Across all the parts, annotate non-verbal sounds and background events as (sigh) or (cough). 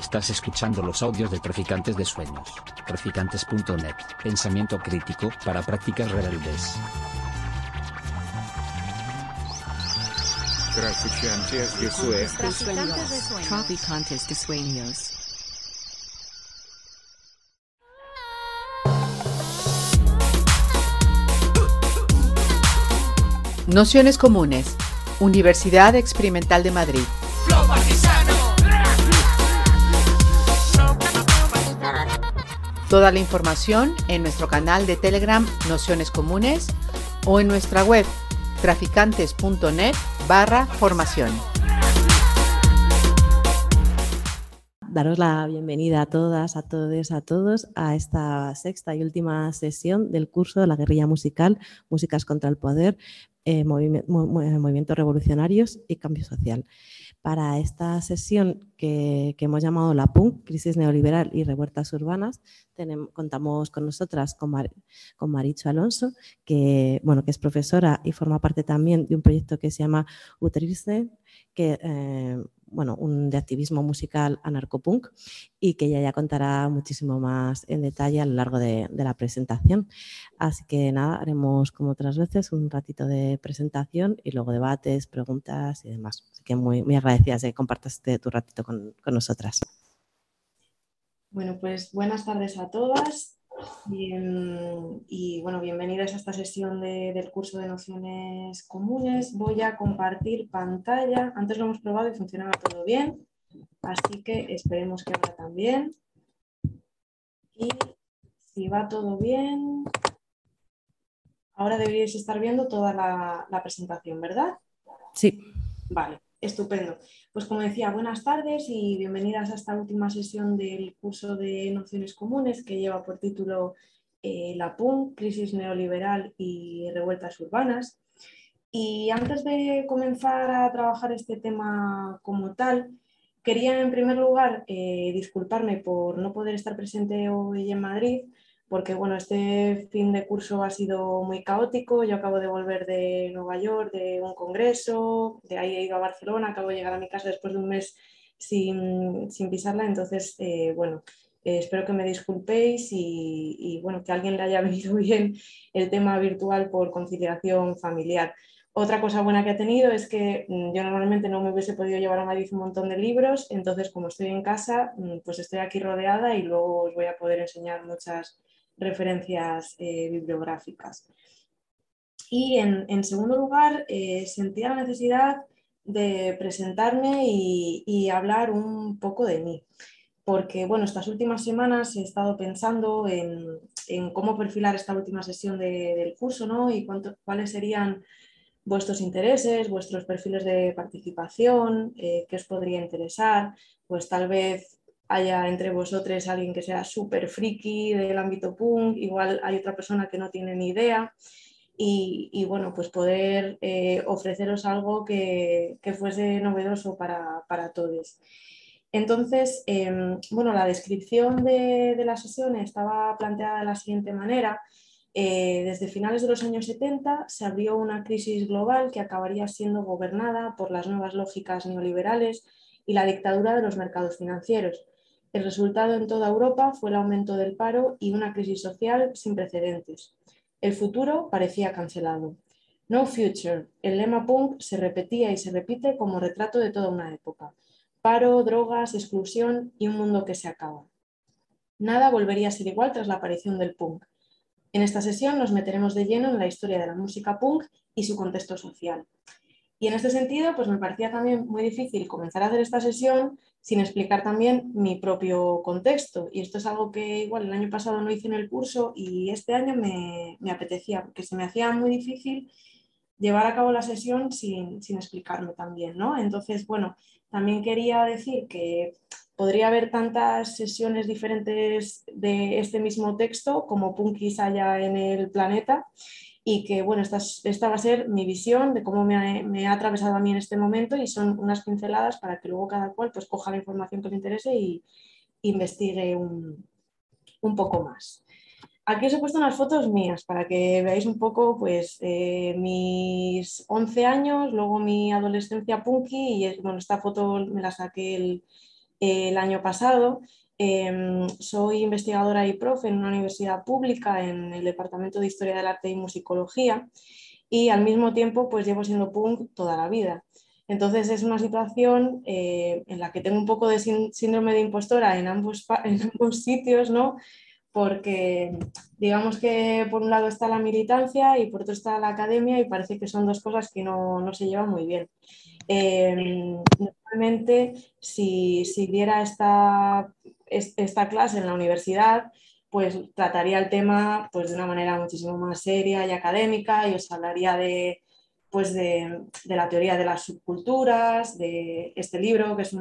Estás escuchando los audios de Traficantes de Sueños. Traficantes.net. Pensamiento crítico para prácticas rebeldes. Traficantes de Sueños. Traficantes de sueños. Nociones comunes. Universidad Experimental de Madrid. Toda la información en nuestro canal de Telegram Nociones Comunes o en nuestra web traficantes.net barra formación. Daros la bienvenida a todas, a todos, a todos a esta sexta y última sesión del curso de la guerrilla musical, Músicas contra el Poder, eh, movimientos revolucionarios y cambio social. Para esta sesión que, hemos llamado la PUNC, Crisis Neoliberal y Revueltas Urbanas, contamos con nosotras, con, con Maricho Alonso, que, bueno, que es profesora y forma parte también de un proyecto que se llama Utrilse, que eh, bueno, un de activismo musical anarcopunk y que ella ya contará muchísimo más en detalle a lo largo de, la presentación. Así que nada, haremos como otras veces un ratito de presentación y luego debates, preguntas y demás. Así que muy, muy agradecidas de que compartas este, tu ratito con, con nosotras. Bueno, pues buenas tardes a todas. Y, bueno, bienvenidas a esta sesión del curso de nociones comunes. Voy a compartir pantalla. Antes lo hemos probado y funcionaba todo bien, así que esperemos que ahora también. Y si va todo bien, ahora deberíais estar viendo toda la, la presentación, ¿verdad? Sí. Vale. Estupendo. Pues como decía, buenas tardes y bienvenidas a esta última sesión del curso de nociones comunes que lleva por título eh, La PUN, Crisis Neoliberal y Revueltas Urbanas. Y antes de comenzar a trabajar este tema como tal, quería en primer lugar eh, disculparme por no poder estar presente hoy en Madrid porque bueno, este fin de curso ha sido muy caótico. Yo acabo de volver de Nueva York, de un congreso, de ahí he ido a Barcelona, acabo de llegar a mi casa después de un mes sin, pisarla. Entonces, eh, bueno, eh, espero que me disculpéis y, y, bueno, que alguien le haya (laughs) venido bien el tema virtual por conciliación familiar. Otra cosa buena que he tenido es que mm, yo normalmente no me hubiese podido llevar a Madrid un montón de libros, entonces como estoy en casa, mm, pues estoy aquí rodeada y luego os voy a poder enseñar muchas referencias eh, bibliográficas. Y en, segundo lugar, eh, sentía la necesidad de presentarme y, hablar un poco de mí, porque bueno, estas últimas semanas he estado pensando en, cómo perfilar esta última sesión del curso ¿no? y cuáles serían vuestros intereses, vuestros perfiles de participación, eh, qué os podría interesar, pues tal vez haya entre vosotros alguien que sea súper friki del ámbito punk, igual hay otra persona que no tiene ni idea. Y, bueno, pues poder eh, ofreceros algo que, fuese novedoso para, todos. Entonces, em, bueno, la descripción de, la sesión estaba planteada de la siguiente manera. Eh, desde finales de los años 70 se abrió una crisis global que acabaría siendo gobernada por las nuevas lógicas neoliberales y la dictadura de los mercados financieros, el resultado en toda Europa fue el aumento del paro y una crisis social sin precedentes. El futuro parecía cancelado. No future. El lema punk se repetía y se repite como retrato de toda una época. Paro, drogas, exclusión y un mundo que se acaba. Nada volvería a ser igual tras la aparición del punk. En esta sesión nos meteremos de lleno en la historia de la música punk y su contexto social. Y en este sentido, pues me parecía también muy difícil comenzar a hacer esta sesión sin explicar también mi propio contexto. Y esto es algo que igual el año pasado no hice en el curso y este año me, apetecía, porque se me hacía muy difícil llevar a cabo la sesión sin, explicarme también, ¿no? Entonces, bueno, también quería decir que podría haber tantas sesiones diferentes de este mismo texto como punkis haya en el planeta y que bueno, esta, esta, va a ser mi visión de cómo me ha, atravesado a mí en este momento y son unas pinceladas para que luego cada cual pues coja la información que le interese y investigue un, un poco más. Aquí os he puesto unas fotos mías para que veáis un poco pues eh, mis 11 años, luego mi adolescencia punky y bueno, esta foto me la saqué el, el año pasado. Em, soy investigadora y profe en una universidad pública en el Departamento de Historia del Arte y Musicología y al mismo tiempo pues llevo siendo punk toda la vida. Entonces es una situación eh, en la que tengo un poco de síndrome de impostora en ambos, (laughs) en ambos sitios, ¿no? Porque digamos que por un lado está la militancia y por otro está la academia y parece que son dos cosas que no, no se llevan muy bien. Eh, normalmente si, si diera esta esta clase en la universidad, pues trataría el tema pues, de una manera muchísimo más seria y académica y os hablaría de, pues de, la teoría de las subculturas, de este libro que es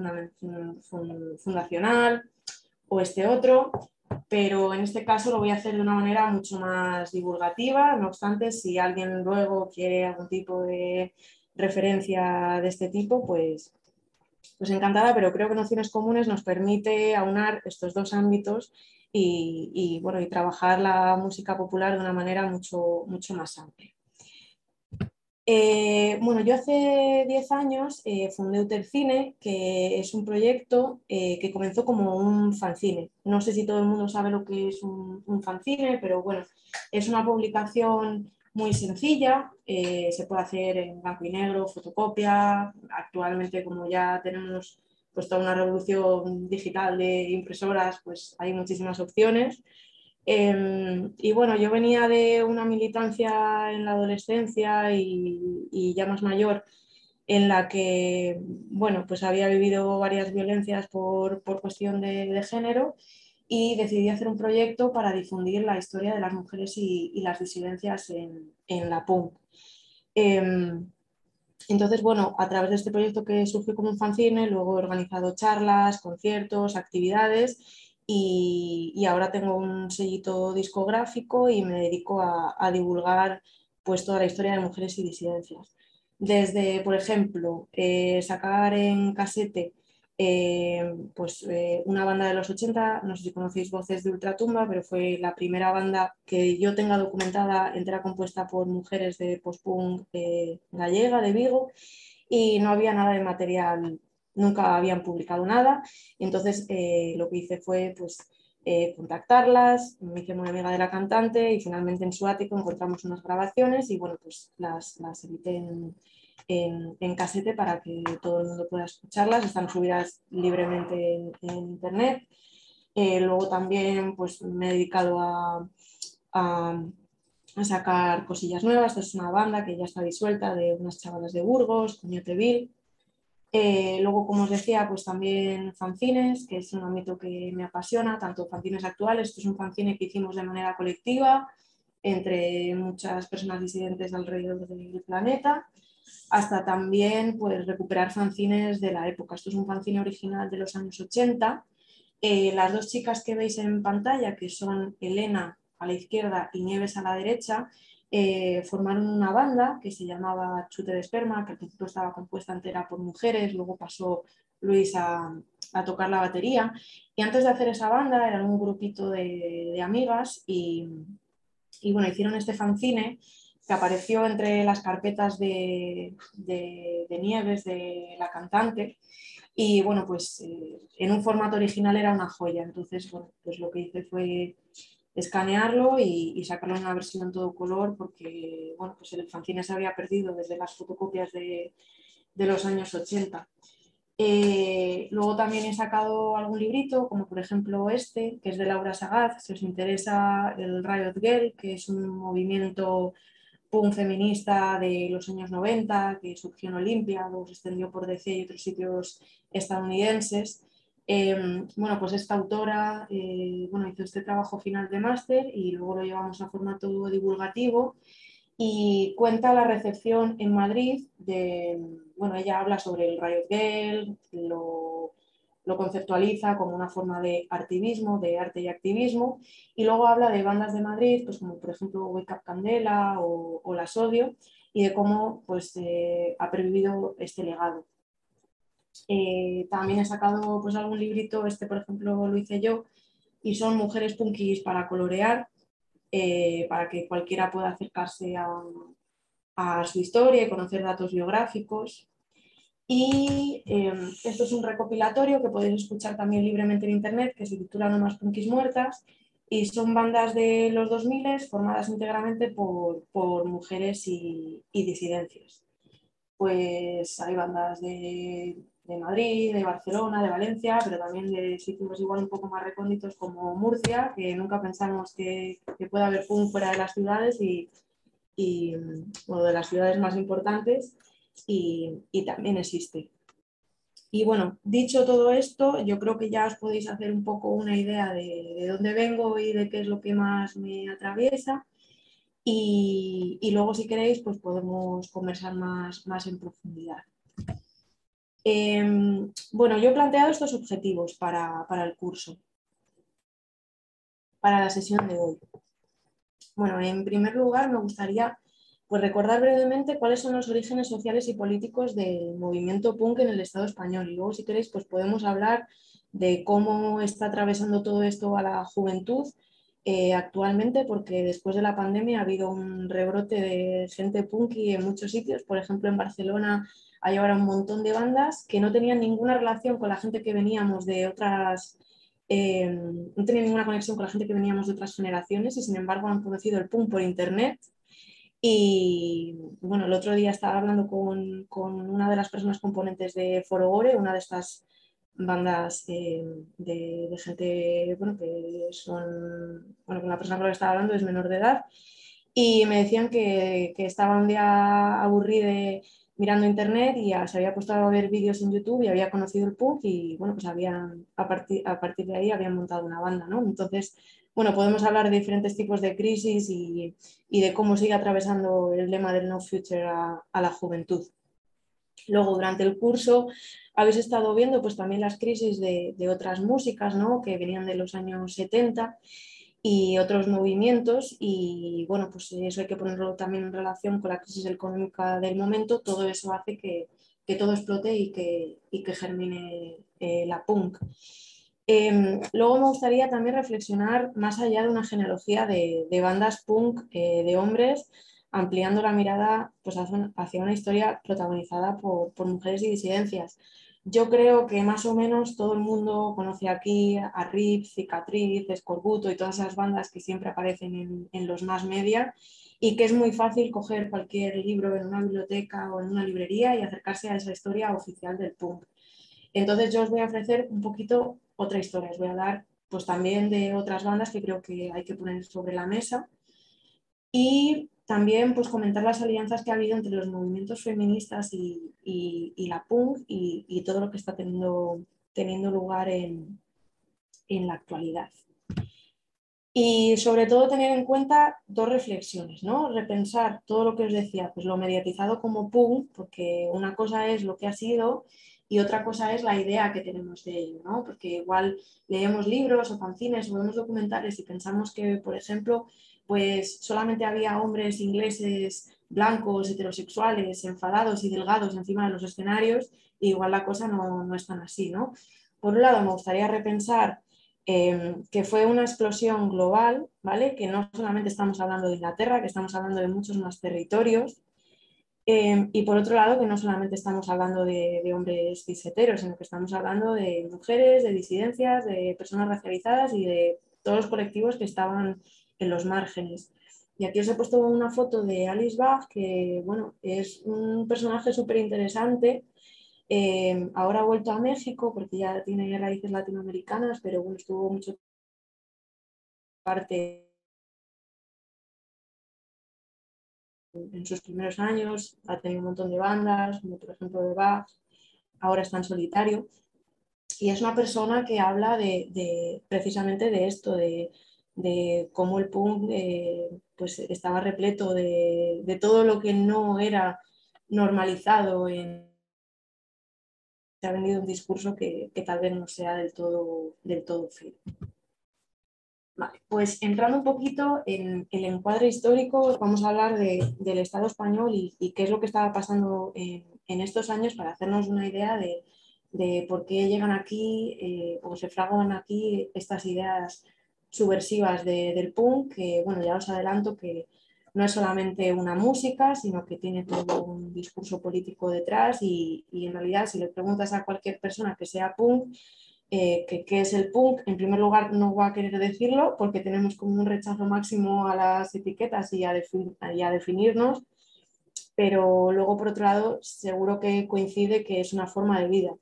fundacional o este otro, pero en este caso lo voy a hacer de una manera mucho más divulgativa, no obstante, si alguien luego quiere algún tipo de referencia de este tipo, pues, pues encantada, pero creo que Nociones Comunes nos permite aunar estos dos ámbitos y, bueno, y trabajar la música popular de una manera mucho, mucho más amplia. Eh, bueno, yo hace 10 años eh, fundé Utercine, que es un proyecto eh, que comenzó como un fanzine. No sé si todo el mundo sabe lo que es un, un fanzine, pero bueno, es una publicación muy sencilla, eh, se puede hacer en blanco y negro, fotocopia, actualmente como ya tenemos pues toda una revolución digital de impresoras, pues hay muchísimas opciones. Em, y bueno, yo venía de una militancia en la adolescencia y, ya más mayor, en la que, bueno, pues había vivido varias violencias por, por cuestión de, de género y decidí hacer un proyecto para difundir la historia de las mujeres y, las disidencias en, la punk. Em, entonces, bueno, a través de este proyecto que surgió como un fanzine, luego he organizado charlas, conciertos, actividades y, ahora tengo un sellito discográfico y me dedico a, divulgar pues, toda la historia de mujeres y disidencias. Desde, por ejemplo, eh, sacar en casete eh, pues eh, una banda de los 80, no sé si conocéis Voces de Ultratumba, pero fue la primera banda que yo tenga documentada entera compuesta por mujeres de post-punk eh, gallega, de Vigo, y no había nada de material, nunca habían publicado nada, entonces lo que hice fue pues contactarlas, me hice muy amiga de la cantante y finalmente en su ático encontramos unas grabaciones y bueno, pues las, las edité en en, casete para que todo el mundo pueda escucharlas. Están subidas libremente en, internet. Eh, luego también pues, me he dedicado a, a, sacar cosillas nuevas. Esta es una banda que ya está disuelta de unas chavalas de Burgos, Coñoteville. Eh, luego, como os decía, pues también fanzines, que es un ámbito que me apasiona, tanto fanzines actuales, esto es un fanzine que hicimos de manera colectiva entre muchas personas disidentes alrededor del planeta, hasta también pues, recuperar fanzines de la época. Esto es un fanzine original de los años 80. Eh, las dos chicas que veis en pantalla, que son Elena a la izquierda y Nieves a la derecha, eh, formaron una banda que se llamaba Chute de Esperma, que al principio estaba compuesta entera por mujeres, luego pasó Luis a, tocar la batería. Y antes de hacer esa banda eran un grupito de, amigas y, y, bueno, hicieron este fanzine que apareció entre las carpetas de, Nieves, de la cantante. Y bueno, pues eh, en un formato original era una joya. Entonces, bueno, pues lo que hice fue escanearlo y, sacarlo en una versión en todo color porque bueno, pues el fanzine se había perdido desde las fotocopias de, los años 80. Eh, luego también he sacado algún librito, como por ejemplo este, que es de Laura Sagaz, si os interesa el Riot Girl, que es un movimiento punk feminista de los años 90 que surgió en Olimpia, luego se extendió por DC y otros sitios estadounidenses. Em, bueno, pues esta autora eh, bueno, hizo este trabajo final de máster y luego lo llevamos a formato divulgativo y cuenta la recepción en Madrid de, bueno, ella habla sobre el Riot Girl, lo lo conceptualiza como una forma de activismo, de arte y activismo, y luego habla de bandas de Madrid, pues como por ejemplo Wake Up Candela o, La Sodio, y de cómo pues, eh, ha pervivido este legado. Eh, también he sacado pues, algún librito, este por ejemplo lo hice yo, y son mujeres punkis para colorear, eh, para que cualquiera pueda acercarse a, a su historia y conocer datos biográficos. Y em, esto es un recopilatorio que podéis escuchar también libremente en internet, que se titula No más punkis muertas, y son bandas de los 2000 formadas íntegramente por, por mujeres y, y, disidencias. Pues hay bandas de, de, Madrid, de Barcelona, de Valencia, pero también de sitios igual un poco más recónditos como Murcia, que nunca pensamos que, que pueda haber punk fuera de las ciudades y, y bueno, de las ciudades más importantes y, también existe. Y bueno, dicho todo esto, yo creo que ya os podéis hacer un poco una idea de, de dónde vengo y de qué es lo que más me atraviesa. Y, y, luego, si queréis, pues podemos conversar más, más en profundidad. Eh, bueno, yo he planteado estos objetivos para, para el curso, para la sesión de hoy. Bueno, en primer lugar, me gustaría pues recordar brevemente cuáles son los orígenes sociales y políticos del movimiento punk en el Estado español. Y luego, si queréis, pues podemos hablar de cómo está atravesando todo esto a la juventud eh, actualmente, porque después de la pandemia ha habido un rebrote de gente punky en muchos sitios. Por ejemplo, en Barcelona hay ahora un montón de bandas que no tenían ninguna relación con la gente que veníamos de otras... Eh, no tenían ninguna conexión con la gente que veníamos de otras generaciones y sin embargo han conocido el punk por internet y bueno, el otro día estaba hablando con, con una de las personas componentes de Foro Gore, una de estas bandas eh, de, de, gente bueno, que son, bueno, con la persona con la que estaba hablando es menor de edad, y me decían que, que estaba un día aburrido mirando internet y se había puesto a ver vídeos en YouTube y había conocido el punk y bueno, pues habían, a, partir, a partir de ahí habían montado una banda, ¿no? Entonces, bueno, podemos hablar de diferentes tipos de crisis y, y de cómo sigue atravesando el lema del No Future a, a, la juventud. Luego, durante el curso, habéis estado viendo pues, también las crisis de, de otras músicas ¿no? que venían de los años 70 y otros movimientos y bueno, pues eso hay que ponerlo también en relación con la crisis económica del momento, todo eso hace que, que todo explote y que, y que germine eh, la punk. Eh, luego me gustaría también reflexionar más allá de una genealogía de, bandas punk eh, de hombres, ampliando la mirada pues, hacia una historia protagonizada por, mujeres y disidencias. Yo creo que más o menos todo el mundo conoce aquí a Rip, Cicatriz, Escorbuto y todas esas bandas que siempre aparecen en, en los más media y que es muy fácil coger cualquier libro en una biblioteca o en una librería y acercarse a esa historia oficial del punk. Entonces yo os voy a ofrecer un poquito otra historia. Os voy a dar pues también de otras bandas que creo que hay que poner sobre la mesa y también pues comentar las alianzas que ha habido entre los movimientos feministas y, la punk y, todo lo que está teniendo, teniendo lugar en, en la actualidad. Y sobre todo tener en cuenta dos reflexiones, ¿no? Repensar todo lo que os decía, pues lo mediatizado como punk, porque una cosa es lo que ha sido y otra cosa es la idea que tenemos de ello, ¿no? Porque igual leemos libros o fanzines o vemos documentales y pensamos que, por ejemplo, pues solamente había hombres ingleses blancos, heterosexuales, enfadados y delgados encima de los escenarios, igual la cosa no, no es tan así, ¿no? Por un lado, me gustaría repensar eh, que fue una explosión global, ¿vale? Que no solamente estamos hablando de Inglaterra, que estamos hablando de muchos más territorios, eh, y por otro lado, que no solamente estamos hablando de, hombres ciseteros, sino que estamos hablando de mujeres, de disidencias, de personas racializadas y de todos los colectivos que estaban en los márgenes. Y aquí os he puesto una foto de Alice Bach, que bueno, es un personaje súper interesante. Eh, ahora ha vuelto a México porque ya tiene raíces latinoamericanas, pero bueno, estuvo mucho parte en sus primeros años, ha tenido un montón de bandas, como por ejemplo de Bach, ahora está en solitario. Y es una persona que habla de, precisamente de esto, de, cómo el punk eh, pues estaba repleto de, de, todo lo que no era normalizado. En... Se ha vendido un discurso que, que tal vez no sea del todo, del todo fiel. Pues entrando un poquito en el encuadre histórico, vamos a hablar de, del Estado español y, y, qué es lo que estaba pasando en, en, estos años para hacernos una idea de, de por qué llegan aquí eh, o se fraguan aquí estas ideas subversivas de, del punk, que bueno, ya os adelanto que no es solamente una música, sino que tiene todo un discurso político detrás y, en realidad si le preguntas a cualquier persona que sea punk, eh, qué es el punk, en primer lugar no va a querer decirlo porque tenemos como un rechazo máximo a las etiquetas y a, definirnos, pero luego por otro lado seguro que coincide que es una forma de vida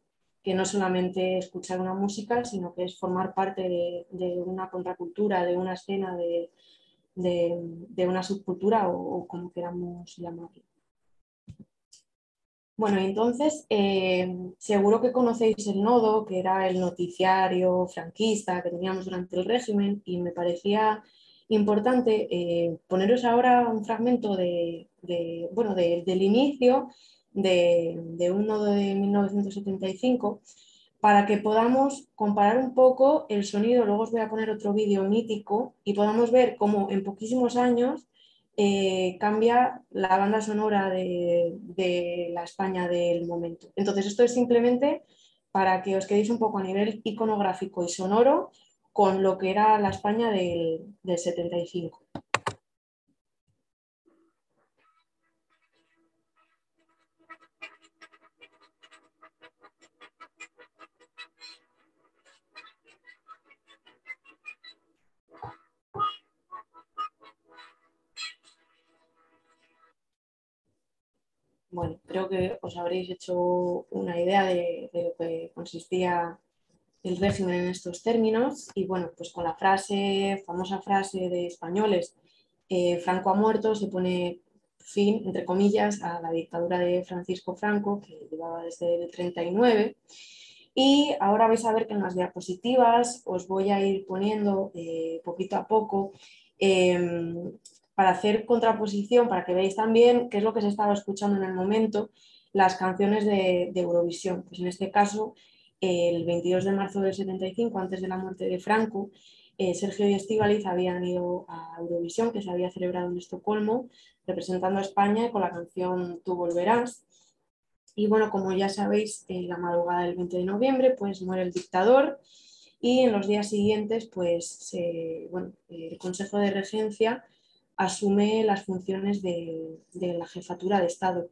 que no solamente escuchar una música, sino que es formar parte de, una contracultura, de una escena, de, una subcultura o, como queramos llamarlo. Bueno, entonces, eh, seguro que conocéis el nodo, que era el noticiario franquista que teníamos durante el régimen, y me parecía importante eh, poneros ahora un fragmento de, bueno, del inicio de, un nodo de 1975 para que podamos comparar un poco el sonido, luego os voy a poner otro vídeo mítico y podamos ver cómo en poquísimos años eh, cambia la banda sonora de, la España del momento. Entonces esto es simplemente para que os quedéis un poco a nivel iconográfico y sonoro con lo que era la España del, del 75. Creo que os habréis hecho una idea de, lo que consistía el régimen en estos términos y bueno, pues con la frase, famosa frase de españoles, eh, Franco ha muerto, se pone fin, entre comillas, a la dictadura de Francisco Franco, que llevaba desde el 39. Y ahora vais a ver que en las diapositivas os voy a ir poniendo eh, poquito a poco em, para hacer contraposición, para que veáis también qué es lo que se estaba escuchando en el momento, las canciones de, Eurovisión. Pues en este caso, el 22 de marzo del 75, antes de la muerte de Franco, eh, Sergio y Estíbaliz habían ido a Eurovisión, que se había celebrado en Estocolmo, representando a España con la canción Tú volverás. Y bueno, como ya sabéis, en la madrugada del 20 de noviembre, pues muere el dictador y en los días siguientes, pues bueno, el Consejo de Regencia asume las funciones de, la jefatura de Estado.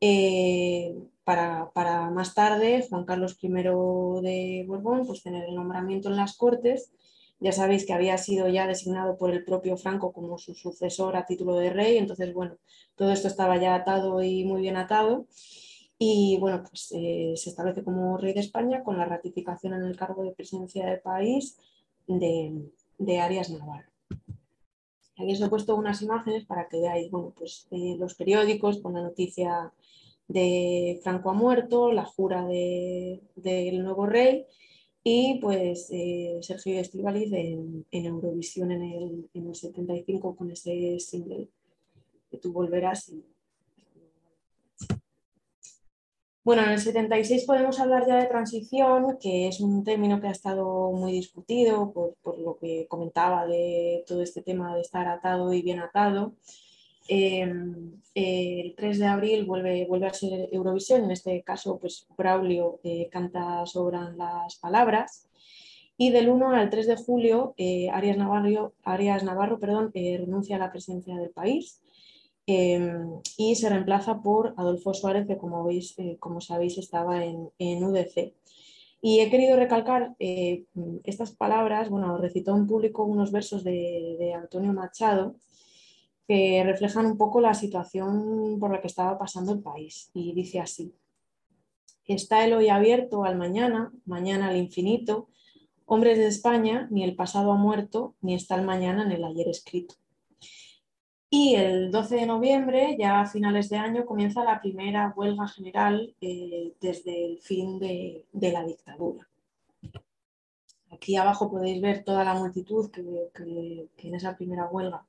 Eh, para, más tarde, Juan Carlos I de Borbón, pues tener el nombramiento en las Cortes. Ya sabéis que había sido ya designado por el propio Franco como su sucesor a título de rey, entonces, bueno, todo esto estaba ya atado y muy bien atado. Y bueno, pues eh, se establece como rey de España con la ratificación en el cargo de presidencia del país de, de Arias Navarro. Aquí os he puesto unas imágenes para que veáis bueno, pues, eh, los periódicos con la noticia de Franco ha muerto, la jura del nuevo rey y pues eh, Sergio Estivaliz en, Eurovisión en el, en el 75 con ese single que tú volverás. Y, bueno, en el 76 podemos hablar ya de transición, que es un término que ha estado muy discutido por, lo que comentaba de todo este tema de estar atado y bien atado. Em, el 3 de abril vuelve, a ser Eurovisión, en este caso pues Braulio eh, canta Sobran las palabras. Y del 1 al 3 de julio, eh, Arias Navarro, Arias Navarro perdón, eh, renuncia a la presidencia del país Em, y se reemplaza por Adolfo Suárez, que como, veis, eh, como sabéis estaba en, UDC. Y he querido recalcar eh, estas palabras, bueno, recitó en público unos versos de, Antonio Machado que reflejan un poco la situación por la que estaba pasando el país. Y dice así, está el hoy abierto al mañana, mañana al infinito, hombres de España, ni el pasado ha muerto, ni está el mañana en el ayer escrito. Y el 12 de noviembre, ya a finales de año, comienza la primera huelga general eh, desde el fin de, la dictadura. Aquí abajo podéis ver toda la multitud que, en esa primera huelga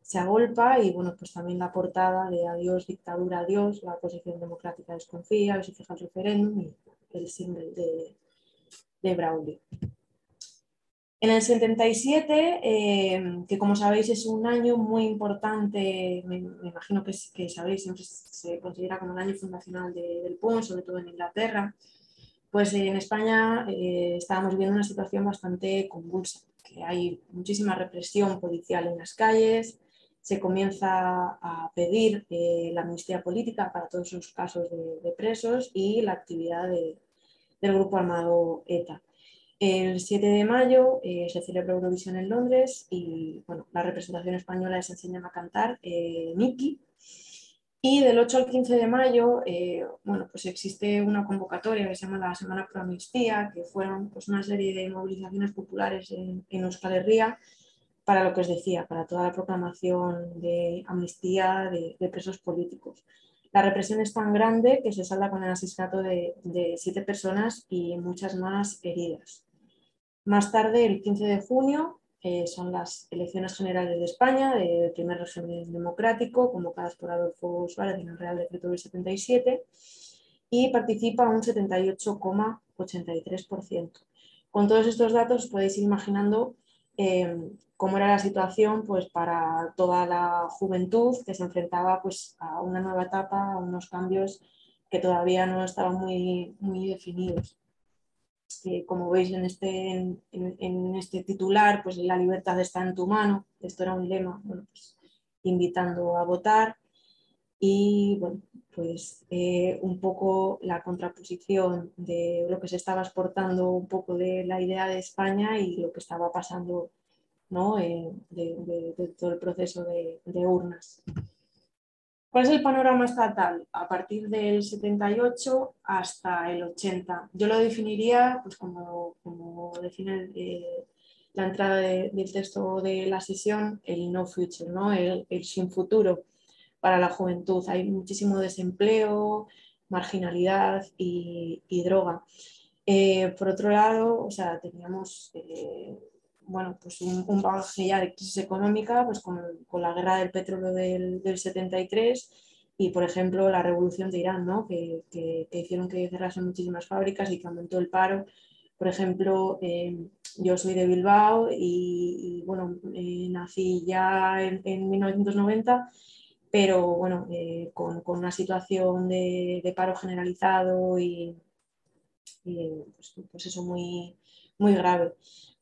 se agolpa y bueno, pues también la portada de Adiós dictadura, adiós, la oposición democrática desconfía, a ver si fija el referéndum y el símbolo de, de Braulio. En el 77, eh, que como sabéis es un año muy importante, me, imagino que, sabéis, siempre se considera como el año fundacional del PUN, sobre todo en Inglaterra, pues en España eh, estábamos viviendo una situación bastante convulsa, que hay muchísima represión policial en las calles, se comienza a pedir eh, la amnistía política para todos los casos de, presos y la actividad del grupo armado ETA. El 7 de mayo eh, se celebra Eurovisión en Londres y bueno, la representación española les enseñan a cantar eh, Miki. Y del 8 al 15 de mayo eh, bueno, pues existe una convocatoria que se llama la Semana Pro Amnistía, que fueron pues, una serie de movilizaciones populares en, en Euskal Herria para lo que os decía, para toda la proclamación de amnistía de, presos políticos. La represión es tan grande que se salda con el asesinato de, siete personas y muchas más heridas. Más tarde, el 15 de junio, eh, son las elecciones generales de España, del primer régimen democrático, convocadas por Adolfo Suárez en el Real Decreto del 77, y participa un 78,83%. Con todos estos datos podéis ir imaginando eh, cómo era la situación pues, para toda la juventud que se enfrentaba pues, a una nueva etapa, a unos cambios que todavía no estaban muy, muy definidos. Como veis en este, en, este titular, pues la libertad está en tu mano, esto era un lema, pues, invitando a votar. Y bueno, pues eh, un poco la contraposición de lo que se estaba exportando un poco de la idea de España y lo que estaba pasando eh, de, todo el proceso de, urnas. ¿Cuál es el panorama estatal? A partir del 78 hasta el 80. Yo lo definiría, pues como, como define eh, la entrada del texto de la sesión, el no future, ¿no? El, sin futuro para la juventud. Hay muchísimo desempleo, marginalidad y, droga. Eh, por otro lado, o sea, teníamos bueno, pues un, un, bagaje ya de crisis económica pues con, con la guerra del petróleo del, del, 73 y, por ejemplo, la revolución de Irán, ¿no? que, que, hicieron que cerrasen muchísimas fábricas y que aumentó el paro. Por ejemplo, eh, yo soy de Bilbao y, bueno, eh, nací ya en, en, 1990, pero bueno, eh, con, con, una situación de, de paro generalizado y, y pues, pues, eso muy, muy grave.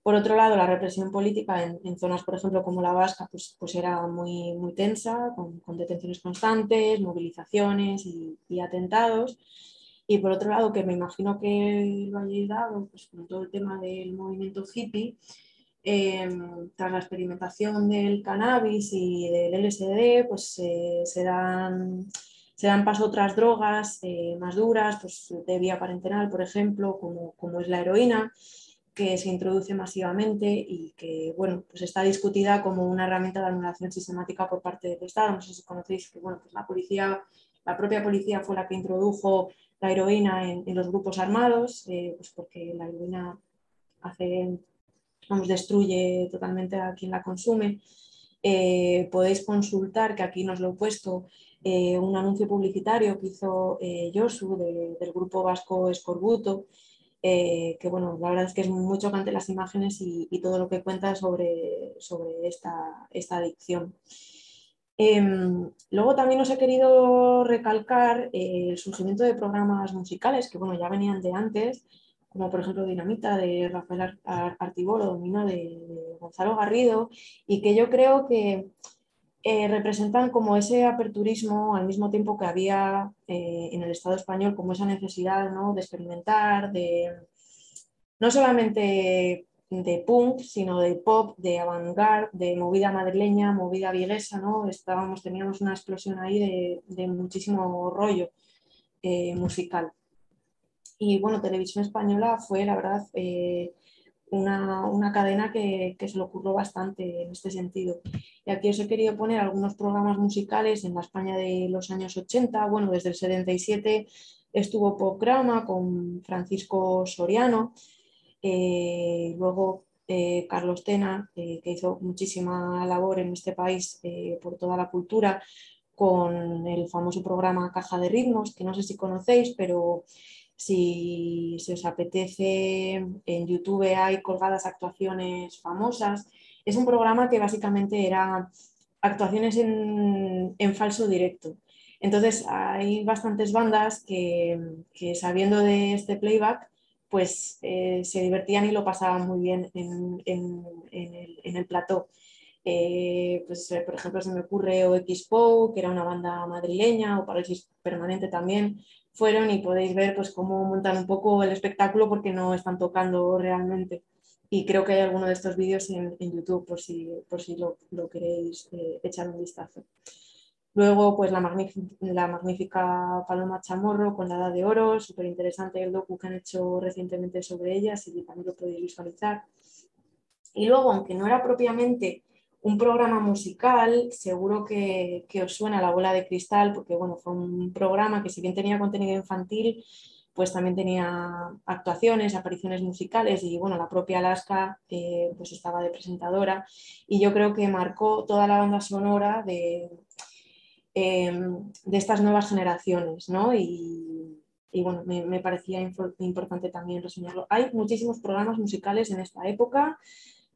Por otro lado, la represión política en, zonas, por ejemplo, como la vasca, pues, pues era muy, tensa, con, detenciones constantes, movilizaciones y, atentados. Y por otro lado, que me imagino que lo hayáis dado, pues con todo el tema del movimiento hippie, em, tras la experimentación del cannabis y del LSD, pues se, dan, se dan paso otras drogas eh, más duras, pues de vía parenteral, por ejemplo, como es la heroína que se introduce masivamente y que bueno, pues está discutida como una herramienta de anulación sistemática por parte del Estado. No sé si conocéis que bueno, pues la policía, la propia policía fue la que introdujo la heroína en, los grupos armados, eh, pues porque la heroína hace, vamos, destruye totalmente a quien la consume. Eh, podéis consultar, que aquí nos lo he puesto, eh, un anuncio publicitario que hizo Josu del grupo vasco Escorbuto, eh, que bueno, la verdad es que es muy chocante las imágenes y, todo lo que cuenta sobre, sobre esta, esta adicción. Em, luego también os he querido recalcar eh, el surgimiento de programas musicales que bueno, ya venían de antes, como por ejemplo Dinamita de Rafael Artibolo, Domino de Gonzalo Garrido, y que yo creo que eh, representan como ese aperturismo al mismo tiempo que había eh, en el Estado español, como esa necesidad de experimentar, de no solamente de punk, sino de pop, de avant-garde, de movida madrileña, movida viguesa, ¿no? Estábamos, teníamos una explosión ahí de, muchísimo rollo eh, musical. Y bueno, Televisión Española fue, la verdad, una, cadena que, se le ocurrió bastante en este sentido. Y aquí os he querido poner algunos programas musicales en la España de los años 80. Bueno, desde el 77 estuvo Programa con Francisco Soriano. Eh, luego eh, Carlos Tena, eh, que hizo muchísima labor en este país por toda la cultura, con el famoso programa Caja de Ritmos, que no sé si conocéis, pero si, os apetece, en YouTube hay colgadas actuaciones famosas. Es un programa que básicamente era actuaciones en, falso directo. Entonces hay bastantes bandas que, sabiendo de este playback, pues eh, se divertían y lo pasaban muy bien en, el, plató. Eh, pues, por ejemplo, se me ocurre OXPO, que era una banda madrileña, o Parálisis Permanente también, fueron y podéis ver pues, cómo montan un poco el espectáculo porque no están tocando realmente. Y creo que hay alguno de estos vídeos en, YouTube por si, por si lo, queréis eh, echar un vistazo. Luego, pues la, la, magnífica Paloma Chamorro con la Edad de Oro, súper interesante el docu que han hecho recientemente sobre ella, así también lo podéis visualizar. Y luego, aunque no era propiamente un programa musical, seguro que, que, os suena La Bola de Cristal, porque bueno, fue un programa que si bien tenía contenido infantil, pues también tenía actuaciones, apariciones musicales y bueno, la propia Alaska eh, pues estaba de presentadora y yo creo que marcó toda la banda sonora de, em, de estas nuevas generaciones, ¿no? Y, bueno, me, me parecía importante también reseñarlo. Hay muchísimos programas musicales en esta época,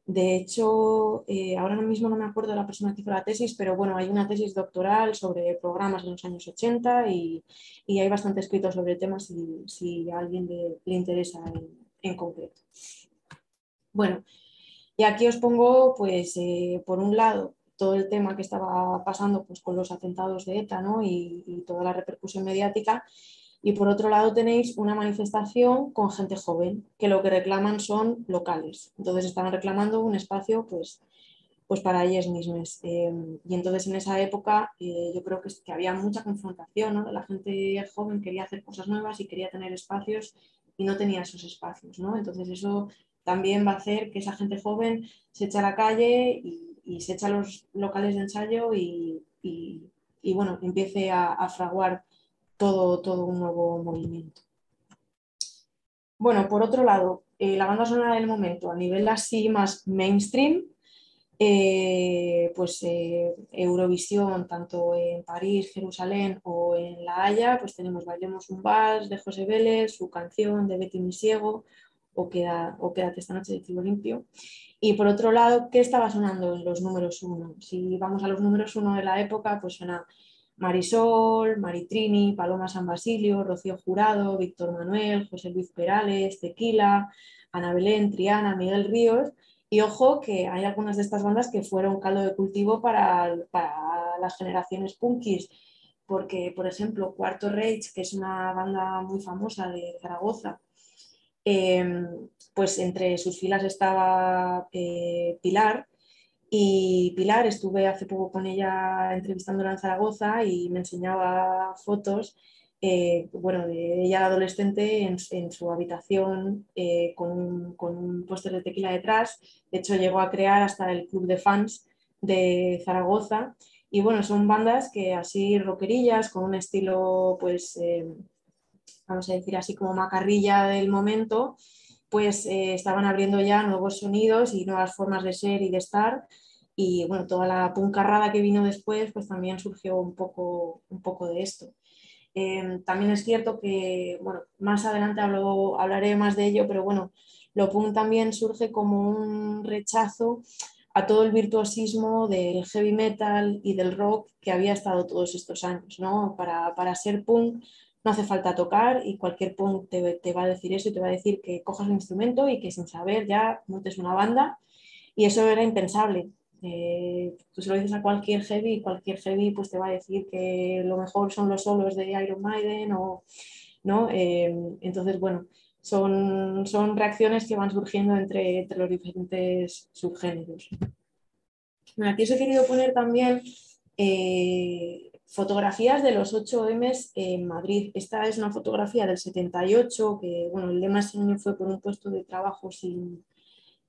de hecho, eh, ahora mismo no me acuerdo de la persona que hizo la tesis, pero bueno, hay una tesis doctoral sobre programas de los años 80 y, hay bastante escrito sobre el tema si, a alguien le, interesa en, concreto. Bueno, y aquí os pongo, pues, eh, por un lado, todo el tema que estaba pasando pues, con los atentados de ETA y, y toda la repercusión mediática y por otro lado tenéis una manifestación con gente joven, que lo que reclaman son locales. Entonces estaban reclamando un espacio pues, pues para ellas mismas. Eh, y entonces en esa época eh, yo creo que, que, había mucha confrontación. ¿no? La gente joven quería hacer cosas nuevas y quería tener espacios y no tenía esos espacios. ¿no? Entonces eso también va a hacer que esa gente joven se eche a la calle y, se eche a los locales de ensayo y, y bueno, empiece a fraguar todo, todo un nuevo movimiento. Bueno, por otro lado, eh, la banda sonora del momento, a nivel así más mainstream, eh, pues eh, Eurovisión, tanto en París, Jerusalén o en La Haya, pues tenemos Bailemos un vals de José Vélez, su canción de Betty Misiego o, Queda, o Quédate esta noche de Tiro Limpio. Y por otro lado, ¿qué estaba sonando en los números uno? Si vamos a los números uno de la época, pues suena Marisol, Maritrini, Paloma San Basilio, Rocío Jurado, Víctor Manuel, José Luis Perales, Tequila, Ana Belén, Triana, Miguel Ríos. Y ojo que hay algunas de estas bandas que fueron caldo de cultivo para, las generaciones punkis, porque, por ejemplo, Cuarto Rage, que es una banda muy famosa de Zaragoza, em, pues entre sus filas estaba eh, Pilar, y Pilar, estuve hace poco con ella entrevistándola en Zaragoza y me enseñaba fotos eh, bueno, de ella adolescente en, su habitación eh, con un, con póster de tequila detrás. De hecho, llegó a crear hasta el club de fans de Zaragoza. Y bueno, son bandas que así rockerillas, con un estilo, pues, eh, vamos a decir así como macarrilla del momento, pues eh, estaban abriendo ya nuevos sonidos y nuevas formas de ser y de estar. Y bueno, toda la puncarrada que vino después, pues también surgió un poco, un poco de esto. Em, también es cierto que, bueno, más adelante hablo, hablaré más de ello, pero bueno, lo punk también surge como un rechazo a todo el virtuosismo del heavy metal y del rock que había estado todos estos años, ¿no? Para, para ser punk no hace falta tocar y cualquier punk te, va a decir eso y te va a decir que cojas un instrumento y que sin saber ya montes una banda. Y eso era impensable. Eh, tú se lo dices a cualquier heavy y cualquier heavy pues te va a decir que lo mejor son los solos de Iron Maiden o no eh, entonces bueno son, son reacciones que van surgiendo entre, los diferentes subgéneros. Aquí os he querido poner también eh, Fotografías de los 8M en Madrid. Esta es una fotografía del 78, que bueno, el lema ese fue por un puesto de trabajo sin,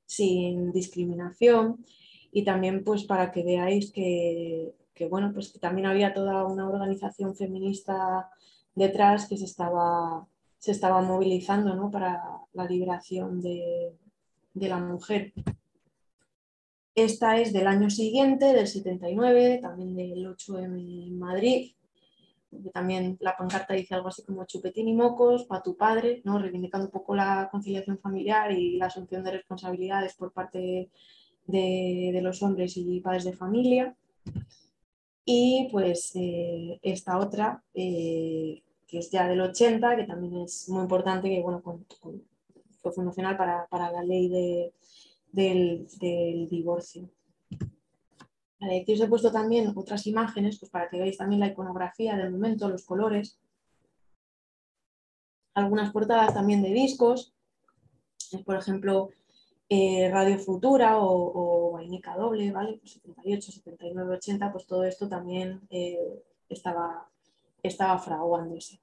sin discriminación. Y también pues para que veáis que, bueno, pues que también había toda una organización feminista detrás que se estaba, se estaba movilizando ¿no? para la liberación de, de la mujer. Esta es del año siguiente, del 79, también del 8M en Madrid, también la pancarta dice algo así como chupetín y mocos para tu padre, ¿no? reivindicando un poco la conciliación familiar y la asunción de responsabilidades por parte de, los hombres y padres de familia. Y pues eh, esta otra, eh, que es ya del 80, que también es muy importante, que bueno, fue fundacional para, para la ley de, del, divorcio. Aquí os he puesto también otras imágenes pues para que veáis también la iconografía del momento, los colores. Algunas portadas también de discos, por ejemplo, eh, Radio Futura o, o Vainica Doble, ¿vale? Pues 78, 79, 80, pues todo esto también eh, estaba, estaba fraguándose.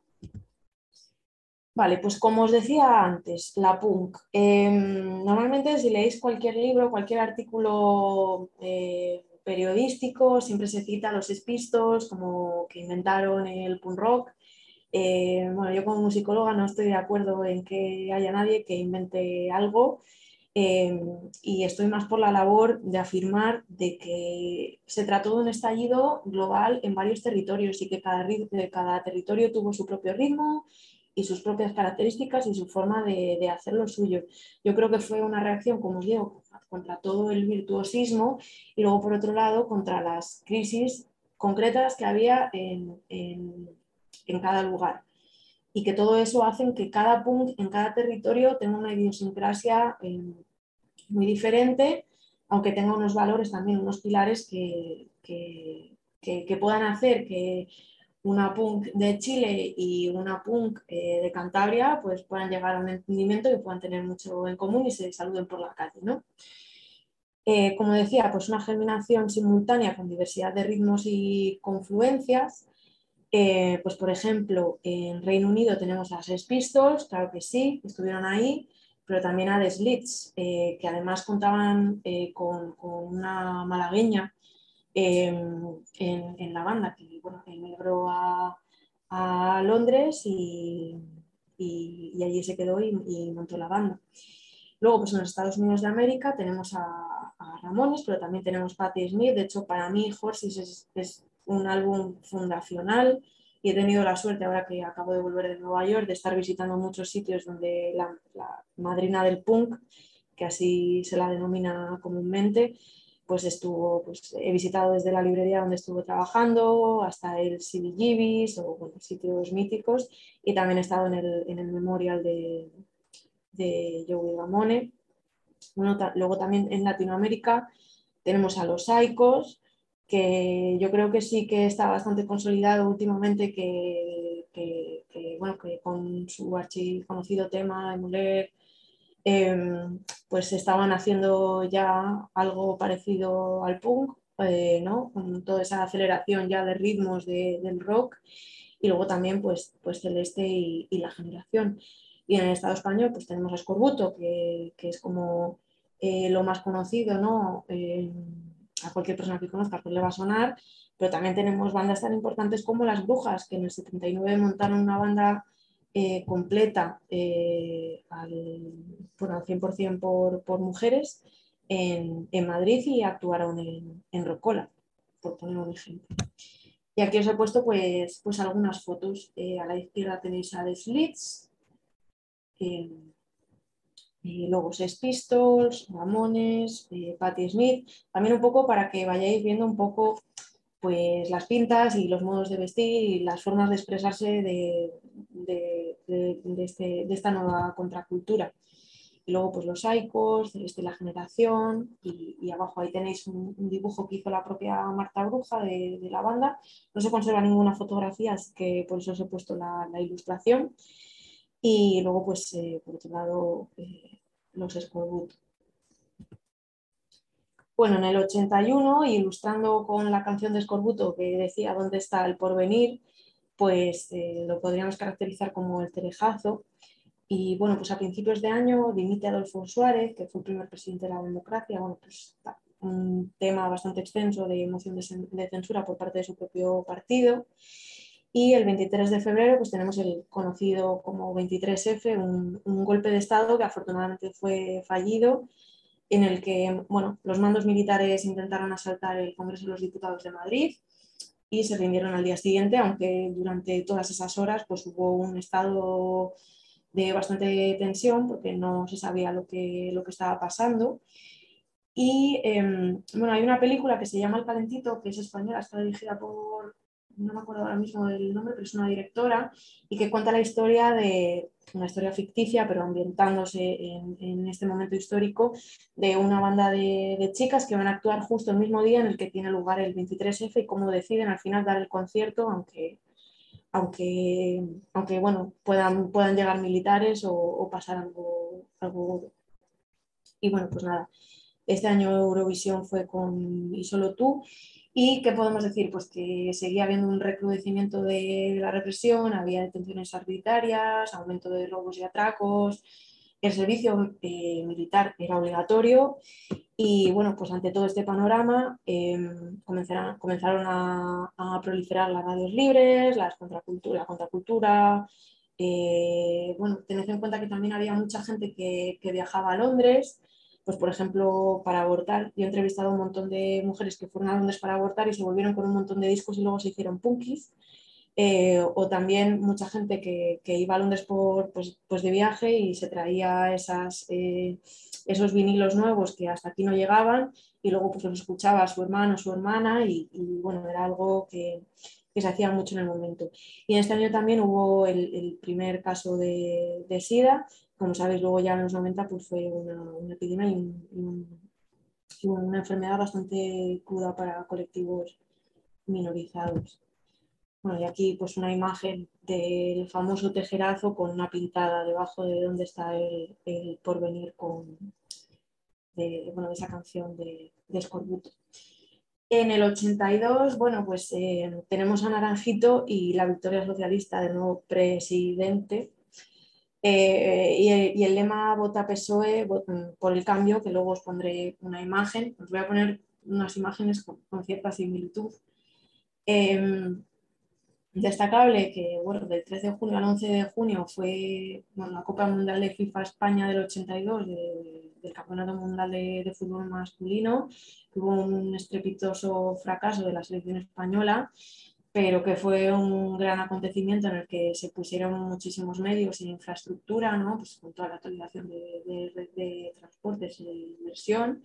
Vale, pues como os decía antes, la punk. Em, normalmente si leéis cualquier libro, cualquier artículo eh, periodístico, siempre se cita a los Pistols como que inventaron el punk rock. Eh, bueno, yo como musicóloga no estoy de acuerdo en que haya nadie que invente algo eh, y estoy más por la labor de afirmar de que se trató de un estallido global en varios territorios y que cada, cada territorio tuvo su propio ritmo y sus propias características y su forma de, hacer lo suyo. Yo creo que fue una reacción, como os digo, contra todo el virtuosismo y luego por otro lado contra las crisis concretas que había en, cada lugar. Y que todo eso hace que cada punk en cada territorio tenga una idiosincrasia eh, muy diferente, aunque tenga unos valores también, unos pilares que, que, puedan hacer que una punk de Chile y una punk eh, de Cantabria pues puedan llegar a un entendimiento y puedan tener mucho en común y se saluden por la calle. ¿no? Eh, como decía, pues una germinación simultánea con diversidad de ritmos y confluencias. Eh, pues por ejemplo, en Reino Unido tenemos a Sex Pistols, claro que sí, estuvieron ahí, pero también a The Slits, que además contaban con, una malagueña en, la banda, que bueno, emigró a, a Londres y, allí se quedó y, y montó la banda. Luego, pues en los Estados Unidos de América tenemos a, Ramones, pero también tenemos Patti Smith. De hecho, para mí Horses es, un álbum fundacional y he tenido la suerte, ahora que acabo de volver de Nueva York, de estar visitando muchos sitios donde la, madrina del punk, que así se la denomina comúnmente, pues estuvo, pues he visitado desde la librería donde estuvo trabajando hasta el CBGBs o sitios míticos y también he estado en el, en el memorial de, de Joey Ramone. luego también en Latinoamérica tenemos a los Saicos, que yo creo que sí que está bastante consolidado últimamente, que, bueno, que con su archiconocido tema, Emuler, em, pues estaban haciendo ya algo parecido al punk, eh, ¿no? con toda esa aceleración ya de ritmos del rock, y luego también pues, pues Celeste y la generación. Y en el Estado español pues tenemos a Escorbuto, que, es como eh, lo más conocido, ¿no? Eh, a cualquier persona que conozca pues le va a sonar, pero también tenemos bandas tan importantes como Las Brujas, que en el 79 montaron una banda eh, completa al, bueno, 100% por, por mujeres en, Madrid y actuaron en, en Rocola, por poner un ejemplo. Y aquí os he puesto pues, pues algunas fotos. a la izquierda tenéis a The Slits, y luego Sex Pistols, Ramones, eh, Patti Smith, también un poco para que vayáis viendo un poco pues las pintas y los modos de vestir y las formas de expresarse de, este, esta nueva contracultura. Y luego pues los Icos, este, la generación y, abajo ahí tenéis un, dibujo que hizo la propia Marta Bruja de, la banda. No se conserva ninguna fotografía, así que por eso os he puesto la, la ilustración. Y luego, pues, eh, por otro lado, eh, los Scoreboot. Bueno, en el 81, ilustrando con la canción de Scorbuto que decía ¿Dónde está el porvenir? Pues eh, lo podríamos caracterizar como el terejazo. Y bueno, pues a principios de año dimite Adolfo Suárez, que fue el primer presidente de la democracia. Bueno, pues un tema bastante extenso de moción de censura por parte de su propio partido. Y el 23 de febrero pues tenemos el conocido como 23F, un, golpe de Estado que afortunadamente fue fallido, en el que bueno, los mandos militares intentaron asaltar el Congreso de los Diputados de Madrid y se rindieron al día siguiente, aunque durante todas esas horas pues, hubo un estado de bastante tensión porque no se sabía lo que, lo que estaba pasando. Y em, bueno, hay una película que se llama El Calentito, que es española, está dirigida por no me acuerdo ahora mismo del nombre, pero es una directora, y que cuenta la historia de, una historia ficticia, pero ambientándose en, este momento histórico, de una banda de, chicas que van a actuar justo el mismo día en el que tiene lugar el 23F y cómo deciden al final dar el concierto, aunque, aunque, aunque bueno, puedan, puedan llegar militares o, pasar algo, algo. Y bueno, pues nada, este año Eurovisión fue con Y solo tú. ¿Y qué podemos decir? Pues que seguía habiendo un recrudecimiento de la represión, había detenciones arbitrarias, aumento de robos y atracos, el servicio eh, militar era obligatorio y bueno, pues ante todo este panorama em, comenzaron, comenzaron a, proliferar las radios libres, las contracultura, la contracultura. Eh, bueno, tened en cuenta que también había mucha gente que, que viajaba a Londres pues por ejemplo, para abortar. Yo he entrevistado a un montón de mujeres que fueron a Londres para abortar y se volvieron con un montón de discos y luego se hicieron punkis. Eh, o también mucha gente que, iba a Londres por, pues, pues, de viaje y se traía esas, eh, esos vinilos nuevos que hasta aquí no llegaban y luego pues los escuchaba su hermano o su hermana y, bueno, era algo que, que, se hacía mucho en el momento. Y en este año también hubo el, el primer caso de, de SIDA como sabéis, luego ya en los 90 pues fue una, epidemia y, una enfermedad bastante cruda para colectivos minorizados. Bueno, y aquí pues una imagen del famoso tejerazo con una pintada debajo de donde está el, porvenir con de, bueno, esa canción de, de Escorbuto. En el 82, bueno, pues eh, tenemos a Naranjito y la victoria socialista del nuevo presidente, eh, y, el lema Vota PSOE mm, por el cambio, que luego os pondré una imagen, os voy a poner unas imágenes con, cierta similitud. Em, destacable que bueno, del 13 de junio al 11 de junio fue la Copa Mundial de FIFA España del 82, del Campeonato Mundial de, de, Fútbol Masculino, hubo un estrepitoso fracaso de la selección española pero que fue un gran acontecimiento en el que se pusieron muchísimos medios y infraestructura, ¿no? pues con toda la actualización de, de, de transportes y de inversión.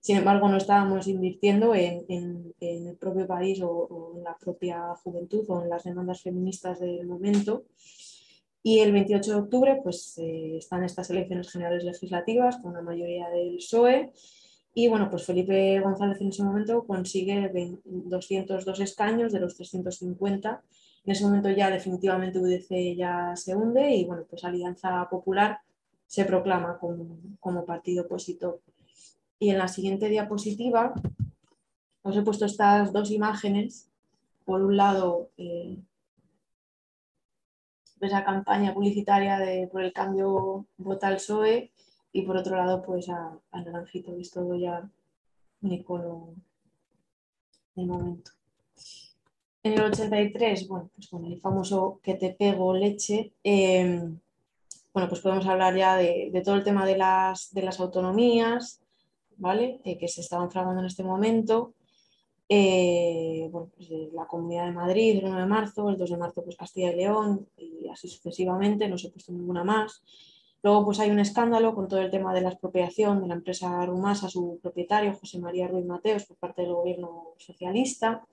Sin embargo, no estábamos invirtiendo en, en, el propio país o, en la propia juventud o en las demandas feministas del momento. Y el 28 de octubre pues, eh, están estas elecciones generales legislativas con la mayoría del PSOE y bueno, pues Felipe González en ese momento consigue 202 escaños de los 350. En ese momento ya definitivamente UDC ya se hunde y bueno, pues Alianza Popular se proclama como, partido opositor. Y en la siguiente diapositiva os he puesto estas dos imágenes. Por un lado, eh, esa campaña publicitaria de, por el cambio Vota al PSOE y por otro lado pues a, Naranjito, que es todo ya un icono momento. En el 83, bueno, pues con el famoso que te pego leche, em, bueno, pues podemos hablar ya de, todo el tema de las, de las autonomías, ¿vale? Eh, que se estaban fraguando en este momento. Eh, bueno, pues la Comunidad de Madrid, el 1 de marzo, el 2 de marzo pues Castilla y León y así sucesivamente, no se ha puesto ninguna más. Luego pues hay un escándalo con todo el tema de la expropiación de la empresa Rumasa, su propietario José María Ruiz Mateos por parte del gobierno socialista.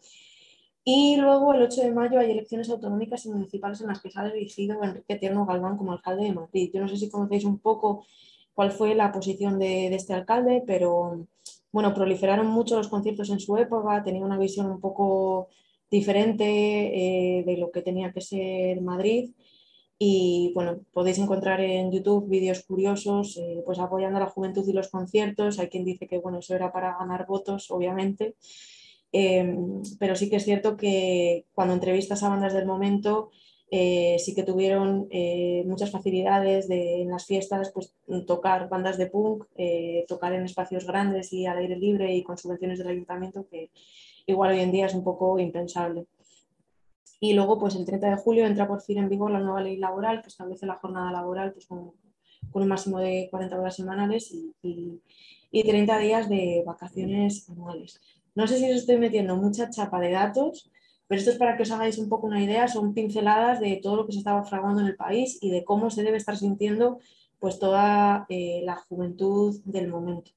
Y luego el 8 de mayo hay elecciones autonómicas y municipales en las que sale elegido Enrique Tierno Galván como alcalde de Madrid. Yo no sé si conocéis un poco cuál fue la posición de, este alcalde, pero bueno, proliferaron mucho los conciertos en su época, tenía una visión un poco diferente eh, de lo que tenía que ser Madrid y bueno, podéis encontrar en YouTube vídeos curiosos, eh, pues apoyando a la juventud y los conciertos. Hay quien dice que bueno, eso era para ganar votos, obviamente. Em, pero sí que es cierto que cuando entrevistas a bandas del momento, eh, sí que tuvieron eh, muchas facilidades de, en las fiestas, pues tocar bandas de punk, tocar en espacios grandes y al aire libre y con subvenciones del ayuntamiento, que igual hoy en día es un poco impensable. Y luego, pues el 30 de julio entra por fin en vigor la nueva ley laboral que establece la jornada laboral pues, con, un máximo de 40 horas semanales y, y, 30 días de vacaciones anuales. No sé si os estoy metiendo mucha chapa de datos, pero esto es para que os hagáis un poco una idea, son pinceladas de todo lo que se estaba fraguando en el país y de cómo se debe estar sintiendo pues toda eh, la juventud del momento.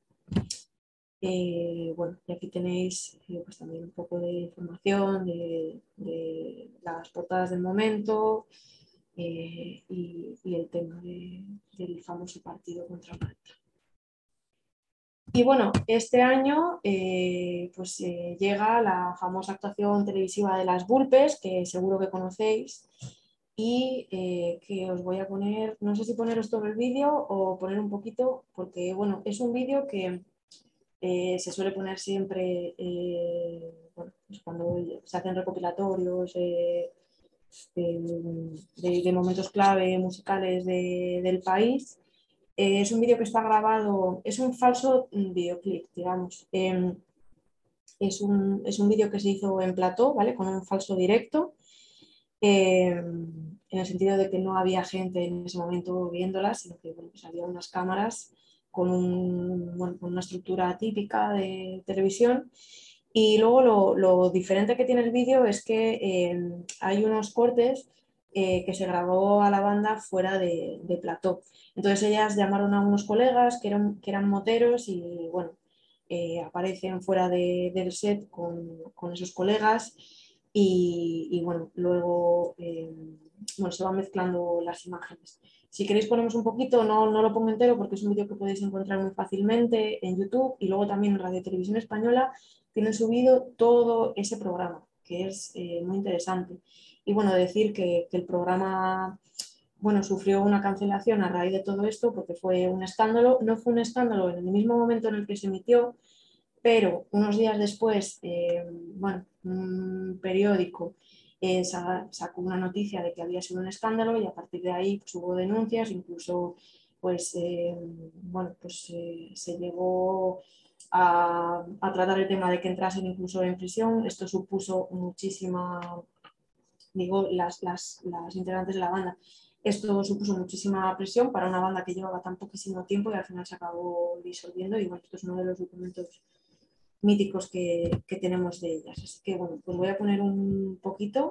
Eh, bueno, y aquí tenéis eh, pues también un poco de información de, las portadas del momento eh, y, el tema de, del famoso partido contra Malta. Y bueno, este año pues llega la famosa actuación televisiva de las Bulpes, que seguro que conocéis, y que os voy a poner, no sé si poneros todo el vídeo o poner un poquito, porque bueno, es un vídeo que eh, se suele poner siempre eh, pues cuando se hacen recopilatorios de, momentos clave musicales de, del país. Eh, es un vídeo que está grabado, es un falso videoclip, digamos. Em, es un, es un vídeo que se hizo en plató, ¿vale? Con un falso directo. Em, en el sentido de que no había gente en ese momento viéndola, sino que bueno, pues había unas cámaras con, una estructura típica de televisión. Y luego lo, lo diferente que tiene el vídeo es que eh, hay unos cortes eh, que se grabó a la banda fuera de, de, plató. Entonces ellas llamaron a unos colegas que eran, que eran moteros y bueno, eh, aparecen fuera de, del set con, con, esos colegas y, y bueno, luego bueno, se van mezclando las imágenes. Si queréis ponemos un poquito, no, no lo pongo entero porque es un vídeo que podéis encontrar muy fácilmente en YouTube y luego también en Radio Televisión Española tienen subido todo ese programa, que es eh, muy interesante. Y bueno, decir que, el programa bueno, sufrió una cancelación a raíz de todo esto porque fue un escándalo. No fue un escándalo en el mismo momento en el que se emitió, pero unos días después, eh, bueno, un periódico sacó una noticia de que había sido un escándalo y a partir de ahí pues, hubo denuncias, incluso pues, eh, bueno, pues eh, se llegó a, a, tratar el tema de que entrasen incluso en prisión. Esto supuso muchísima, digo, las, las, las integrantes de la banda, esto supuso muchísima presión para una banda que llevaba tan poquísimo tiempo y al final se acabó disolviendo y bueno, esto es uno de los documentos míticos que, que, tenemos de ellas. Así que bueno, pues voy a poner un poquito.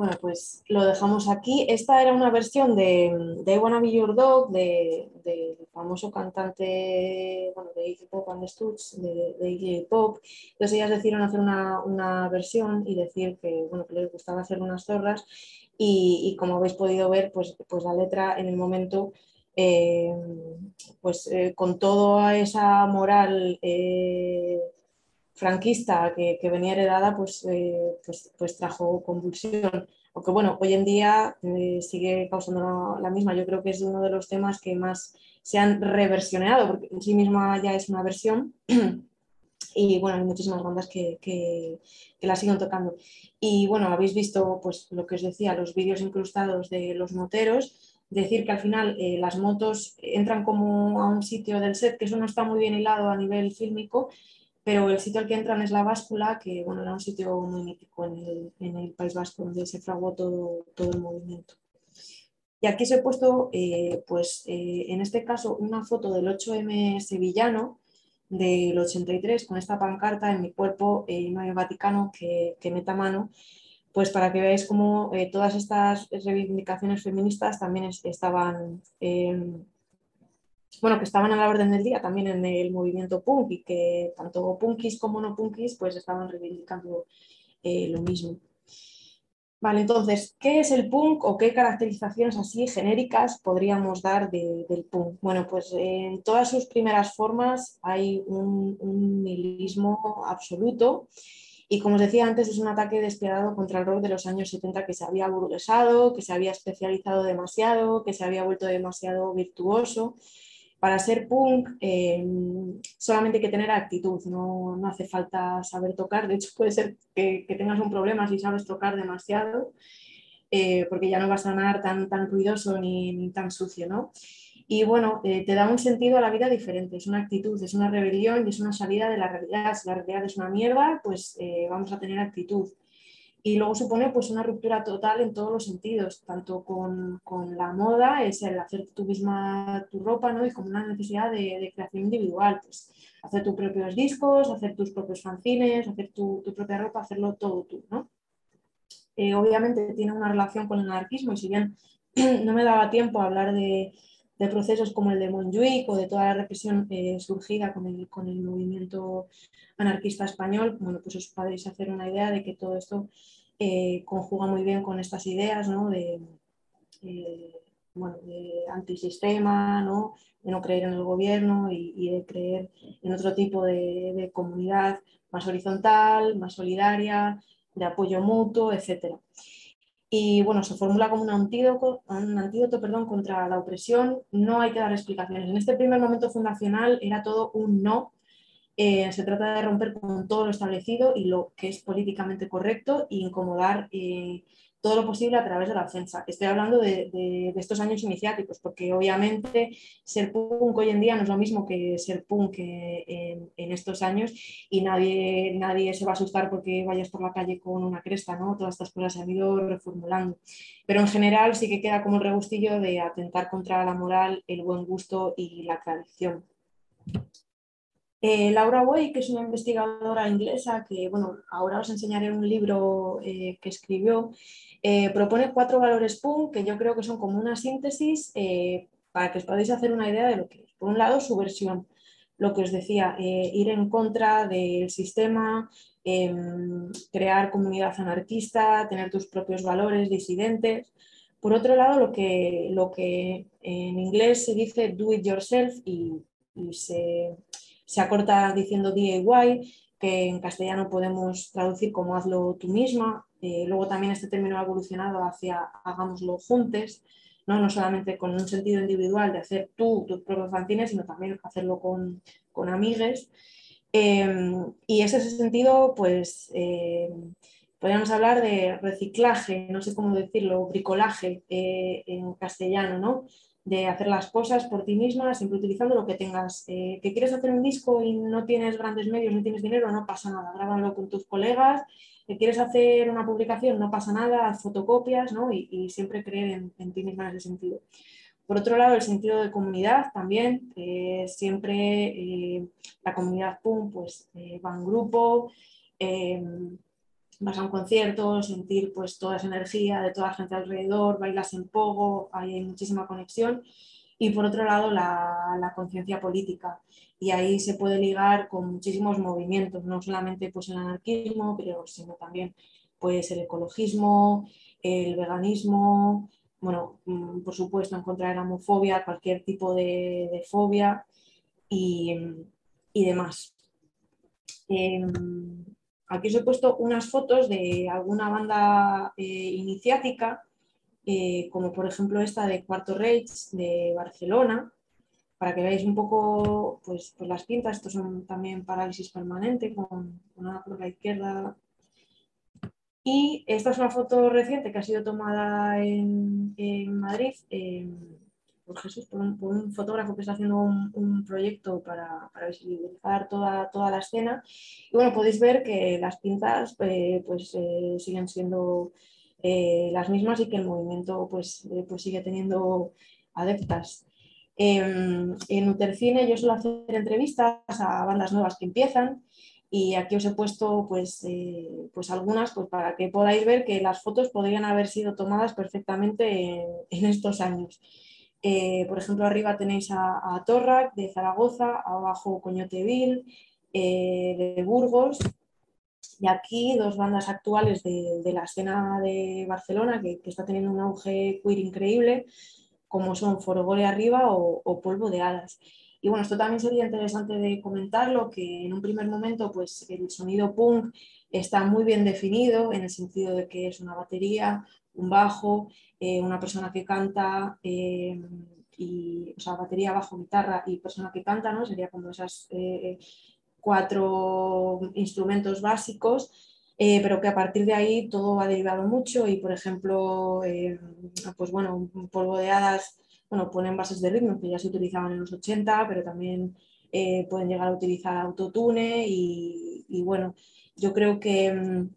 Bueno, pues lo dejamos aquí. Esta era una versión de, de I Wanna Be Your Dog, del de, de famoso cantante bueno, de Iggy Pop and the Stooges, de, de Iggy Pop. Entonces ellas decidieron hacer una, una, versión y decir que, bueno, que les gustaba hacer unas zorras y, y como habéis podido ver, pues, pues la letra en el momento, eh, pues eh, con toda esa moral... Eh, franquista que, venía heredada, pues, eh, pues, pues, trajo convulsión. Aunque bueno, hoy en día eh, sigue causando la, misma. Yo creo que es uno de los temas que más se han reversionado, porque en sí misma ya es una versión. (clears throat) y bueno, hay muchísimas bandas que, la siguen tocando. Y bueno, habéis visto pues lo que os decía, los vídeos incrustados de los moteros, decir que al final eh, las motos entran como a un sitio del set, que eso no está muy bien hilado a nivel fílmico, pero el sitio al que entran es la báscula, que bueno, era un sitio muy mítico en el, País Vasco, donde se fraguó todo, todo el movimiento. Y aquí se he puesto, eh, pues eh, en este caso, una foto del 8M sevillano del 83 con esta pancarta en mi cuerpo, eh, no hay Vaticano que, que meta mano, pues para que veáis cómo todas estas reivindicaciones feministas también estaban bueno, que estaban a la orden del día también en el movimiento punk y que tanto punkis como no punkis pues estaban reivindicando eh, lo mismo. Vale, entonces, ¿qué es el punk o qué caracterizaciones así genéricas podríamos dar del punk? Bueno, pues en todas sus primeras formas hay un, un nihilismo absoluto y como os decía antes, es un ataque despiadado contra el rock de los años 70 que se había burguesado, que se había especializado demasiado, que se había vuelto demasiado virtuoso para ser punk eh, solamente hay que tener actitud, no, no, hace falta saber tocar. De hecho, puede ser que, tengas un problema si sabes tocar demasiado, eh, porque ya no va a sonar tan, tan ruidoso ni, tan sucio, ¿no? Y bueno, eh, te da un sentido a la vida diferente, es una actitud, es una rebelión y es una salida de la realidad. Si la realidad es una mierda, pues vamos a tener actitud y luego supone pues una ruptura total en todos los sentidos, tanto con, con, la moda, es el hacer tú misma tu ropa, ¿no? Y como una necesidad de, de creación individual, pues hacer tus propios discos, hacer tus propios fanzines, hacer tu, tu propia ropa, hacerlo todo tú, ¿no? Eh, obviamente tiene una relación con el anarquismo y si bien (clears throat) no me daba tiempo a hablar de, de procesos como el de Montjuic o de toda la represión eh, surgida con el, con el movimiento anarquista español, bueno, pues os podéis hacer una idea de que todo esto eh, conjuga muy bien con estas ideas ¿no? de, eh, bueno, de antisistema, ¿no? de no creer en el gobierno y, de creer en otro tipo de, de, comunidad más horizontal, más solidaria, de apoyo mutuo, etc. Y bueno, se formula como un antídoto, un antídoto perdón, contra la opresión. No hay que dar explicaciones. En este primer momento fundacional era todo un no eh, se trata de romper con todo lo establecido y lo que es políticamente correcto e incomodar eh, todo lo posible a través de la ofensa. Estoy hablando de, estos años iniciáticos, porque obviamente ser punk hoy en día no es lo mismo que ser punk en, en, estos años y nadie, nadie se va a asustar porque vayas por la calle con una cresta, ¿no? Todas estas cosas se han ido reformulando. Pero en general sí que queda como el regustillo de atentar contra la moral, el buen gusto y la tradición. Eh, Laura Way, que es una investigadora inglesa, que bueno, ahora os enseñaré un libro eh, que escribió, eh, propone cuatro valores PUM que yo creo que son como una síntesis para que os podáis hacer una idea de lo que es. Por un lado, su versión, lo que os decía, ir en contra del sistema, em, crear comunidad anarquista, tener tus propios valores disidentes. Por otro lado, lo que, lo que en inglés se dice do it yourself y se se acorta diciendo DIY, que en castellano podemos traducir como hazlo tú misma. Eh, luego también este término ha evolucionado hacia hagámoslo juntos, ¿no? no solamente con un sentido individual de hacer tú tus propios fanzines, sino también hacerlo con, con amigues. Em, y ese sentido, pues em, podríamos hablar de reciclaje, no sé cómo decirlo, bricolaje eh, en castellano, ¿no? De hacer las cosas por ti misma, siempre utilizando lo que tengas. Eh, que quieres hacer un disco y no tienes grandes medios, no tienes dinero, no pasa nada, grábalo con tus colegas. Que quieres hacer una publicación, no pasa nada, haz fotocopias ¿no? y, siempre creer en, ti misma en ese sentido. Por otro lado, el sentido de comunidad también, siempre eh, la comunidad PUM pues, eh, va en grupo, vas a un concierto, sentir pues toda esa energía de toda la gente alrededor, bailas en pogo, hay muchísima conexión. Y por otro lado, la, conciencia política. Y ahí se puede ligar con muchísimos movimientos, no solamente pues, el anarquismo, pero sino también pues, el ecologismo, el veganismo, bueno, mm, por supuesto, en contra de la homofobia, cualquier tipo de, fobia y, y demás. Em, Aquí os he puesto unas fotos de alguna banda eh, iniciática, eh, como por ejemplo esta de Cuarto Reich de Barcelona, para que veáis un poco pues, pues las pintas. Estos son también parálisis permanente con una por la izquierda. Y esta es una foto reciente que ha sido tomada en, Madrid, Jesús, por un, fotógrafo que está haciendo un, proyecto para, visibilizar toda, toda, la escena. Y bueno, podéis ver que las pintas eh, pues, eh, siguen siendo las mismas y que el movimiento pues, pues sigue teniendo adeptas. Em, en Utercine yo suelo hacer entrevistas a bandas nuevas que empiezan y aquí os he puesto pues, eh, pues algunas pues para que podáis ver que las fotos podrían haber sido tomadas perfectamente en, estos años. Eh, por ejemplo, arriba tenéis a, Torrac de Zaragoza, abajo Coñoteville eh, de Burgos y aquí dos bandas actuales de, la escena de Barcelona que, está teniendo un auge queer increíble como son Forogore arriba o, o Polvo de Hadas. Y bueno, esto también sería interesante de comentarlo, que en un primer momento pues el sonido punk está muy bien definido en el sentido de que es una batería, un bajo, eh, una persona que canta, eh, y, o sea, batería, bajo, guitarra y persona que canta, ¿no? Sería como esas eh, cuatro instrumentos básicos, pero que a partir de ahí todo va derivado mucho y, por ejemplo, pues bueno, polvo de hadas bueno, ponen bases de ritmo que ya se utilizaban en los 80, pero también eh, pueden llegar a utilizar autotune y, bueno, yo creo que mm,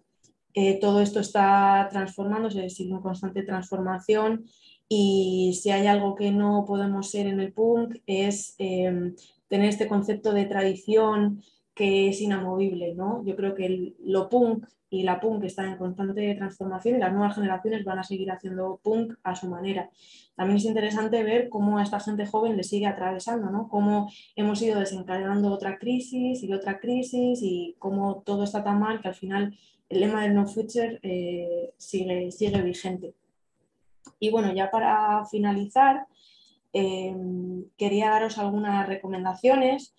eh, todo esto está transformándose, sigue en constante transformación y si hay algo que no podemos ser en el punk es em, tener este concepto de tradición que es inamovible, ¿no? Yo creo que lo punk y la punk está en constante transformación y las nuevas generaciones van a seguir haciendo punk a su manera. También es interesante ver cómo a esta gente joven le sigue atravesando, ¿no? cómo hemos ido desencadenando otra crisis y otra crisis y cómo todo está tan mal que al final el lema del No Future eh, sigue, vigente. Y bueno, ya para finalizar, eh, quería daros algunas recomendaciones.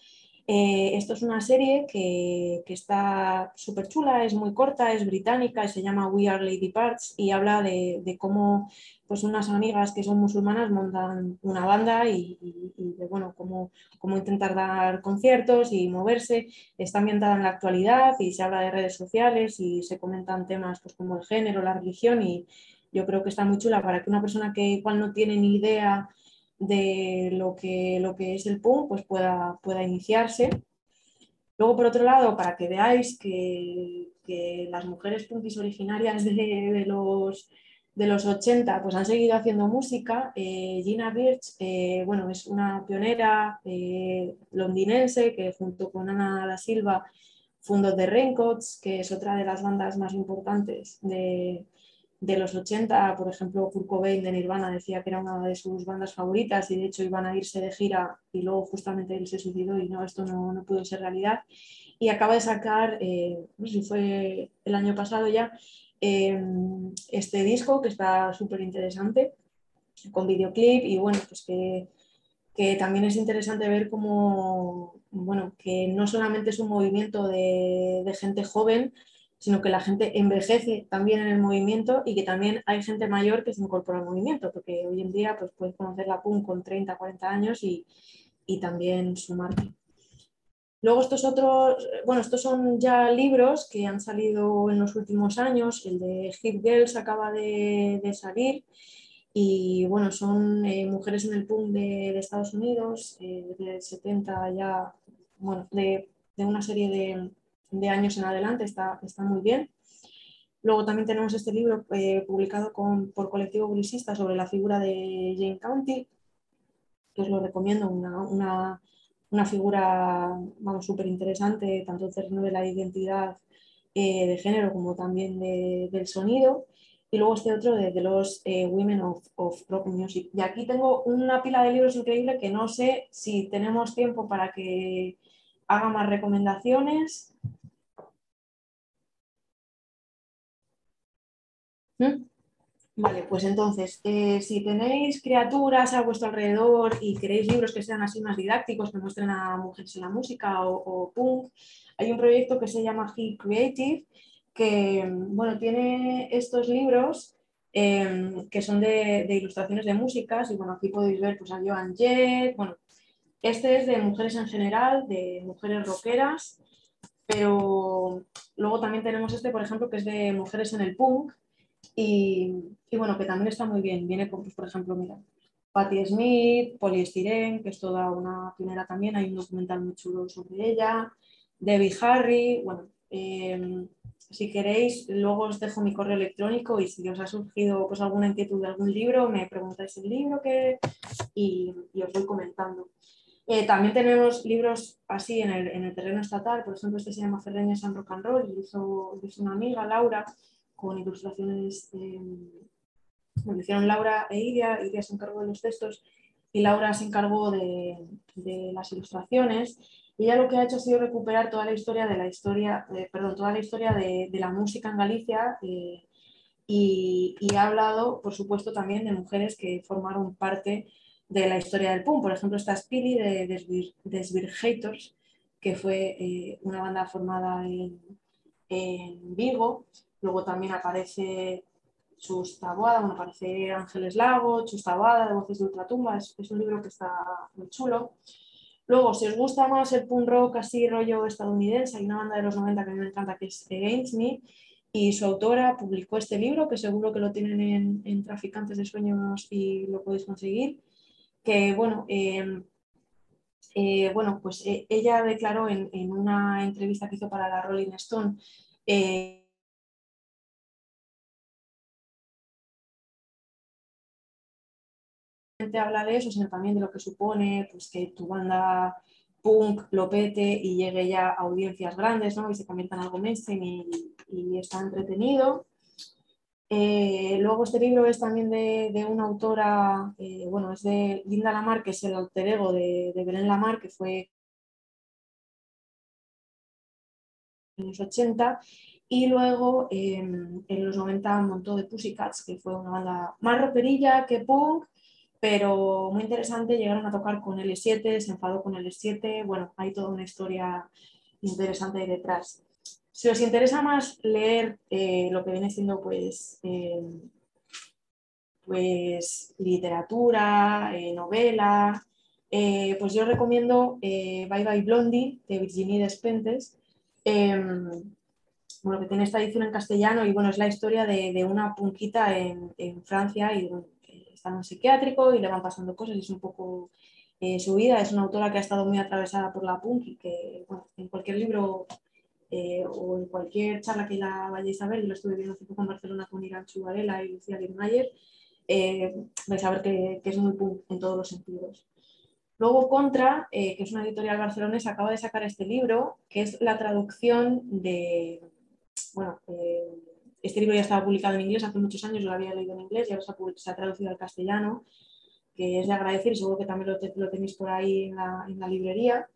Eh, esto es una serie que, está súper chula, es muy corta, es británica, se llama We Are Lady Parts y habla de, cómo pues unas amigas que son musulmanas montan una banda y, de bueno, cómo, cómo, intentar dar conciertos y moverse. Está ambientada en la actualidad y se habla de redes sociales y se comentan temas pues, como el género, la religión y yo creo que está muy chula para que una persona que igual no tiene ni idea de lo que, lo que es el punk pues pueda, pueda iniciarse. Luego, por otro lado, para que veáis que, las mujeres punkis originarias de, los, de los 80 pues han seguido haciendo música, eh, Gina Birch eh, bueno, es una pionera eh, londinense que junto con Ana da Silva fundó The Raincoats, que es otra de las bandas más importantes de, de los 80, por ejemplo, Kurt Cobain de Nirvana decía que era una de sus bandas favoritas y de hecho iban a irse de gira y luego justamente él se suicidó y no, esto no, no pudo ser realidad. Y acaba de sacar, eh, no sé si fue el año pasado ya, eh, este disco que está súper interesante con videoclip y bueno, pues que, que también es interesante ver cómo, bueno, que no solamente es un movimiento de, de gente joven, sino que la gente envejece también en el movimiento y que también hay gente mayor que se incorpora al movimiento, porque hoy en día pues, puedes conocer la PUM con 30, 40 años y, y también sumarte. Luego estos otros, bueno, estos son ya libros que han salido en los últimos años, el de Hit Girls acaba de, salir y bueno, son eh, mujeres en el PUM de, de Estados Unidos, eh, de 70 ya, bueno, de, de una serie de, de años en adelante, está, está muy bien. Luego también tenemos este libro eh, publicado por Colectivo Bluesista sobre la figura de Jane County, que os lo recomiendo, una, figura súper interesante, tanto en términos de la identidad eh, de género como también del sonido. Y luego este otro de, los eh, Women of, of, Rock Music. Y aquí tengo una pila de libros increíble que no sé si tenemos tiempo para que haga más recomendaciones ¿Mm? Vale, pues entonces, eh, si tenéis criaturas a vuestro alrededor y queréis libros que sean así más didácticos, que muestren a mujeres en la música o, punk, hay un proyecto que se llama He Creative, que bueno, tiene estos libros em, que son de, ilustraciones de músicas, y bueno, aquí podéis ver pues, a Joan Jett, bueno, este es de mujeres en general, de mujeres rockeras, pero luego también tenemos este, por ejemplo, que es de mujeres en el punk, y, bueno, que también está muy bien. Viene con, pues, por ejemplo, mira, Patti Smith, Poliestirén, que es toda una pionera también, hay un documental muy chulo sobre ella, Debbie Harry, bueno, em, si queréis, luego os dejo mi correo electrónico y si os ha surgido pues, alguna inquietud de algún libro, me preguntáis el libro que, y, os voy comentando. Eh, también tenemos libros así en el, terreno estatal, por ejemplo, este se llama Ferreña San Rock and Roll, y hizo, hizo una amiga, Laura, con ilustraciones, eh, lo hicieron Laura e Iria, Iria se encargó de los textos y Laura se encargó de, de las ilustraciones ella lo que ha hecho ha sido recuperar toda la historia de la historia, perdón, toda la historia de, la música en Galicia eh, y, ha hablado, por supuesto, también de mujeres que formaron parte de la historia del punk. Por ejemplo, está Spilly de Desvirgators, que fue eh, una banda formada en, Vigo. Luego también aparece Chus bueno, aparece Ángeles Lago, Chus de Voces de Ultratumba, es, es un libro que está muy chulo. Luego, si os gusta más el punk rock así rollo estadounidense, hay una banda de los 90 que a mí me encanta que es Against Me y su autora publicó este libro que seguro que lo tienen en, Traficantes de Sueños y lo podéis conseguir, que bueno, em, eh, bueno pues eh, ella declaró en, una entrevista que hizo para la Rolling Stone eh, habla de eso, sino también de lo que supone pues, que tu banda punk lo pete y llegue ya a audiencias grandes ¿no? y se convierta en algo mainstream y, está entretenido. Eh, luego este libro es también de, una autora, eh, bueno, es de Linda Lamar, que es el alter ego de, de Belén Lamar, que fue en los 80 y luego em, en los 90 montó de Pussycats, que fue una banda más roperilla que punk, pero muy interesante, llegaron a tocar con L7, se enfadó con L7, bueno, hay toda una historia interesante ahí detrás. Si os interesa más leer eh, lo que viene siendo pues, eh, pues literatura, eh, novela, pues yo recomiendo Bye Bye Blondie de Virginie Despentes, em, bueno, que tiene esta edición en castellano y bueno, es la historia de, una punquita en, en Francia y está en un psiquiátrico y le van pasando cosas y es un poco eh, su vida. Es una autora que ha estado muy atravesada por la punk y que bueno, en cualquier libro eh, o en cualquier charla que la vayáis a ver, yo lo estuve viendo hace poco en Barcelona con Irán Chubarela y Lucía Lindmayer, eh, vais a ver que, es muy punk en todos los sentidos. Luego Contra, que es una editorial barcelonesa, acaba de sacar este libro, que es la traducción de, bueno, este libro ya estaba publicado en inglés hace muchos años, yo lo había leído en inglés y ahora se ha, traducido al castellano, que es de agradecer seguro que también lo, tenéis por ahí en la, librería.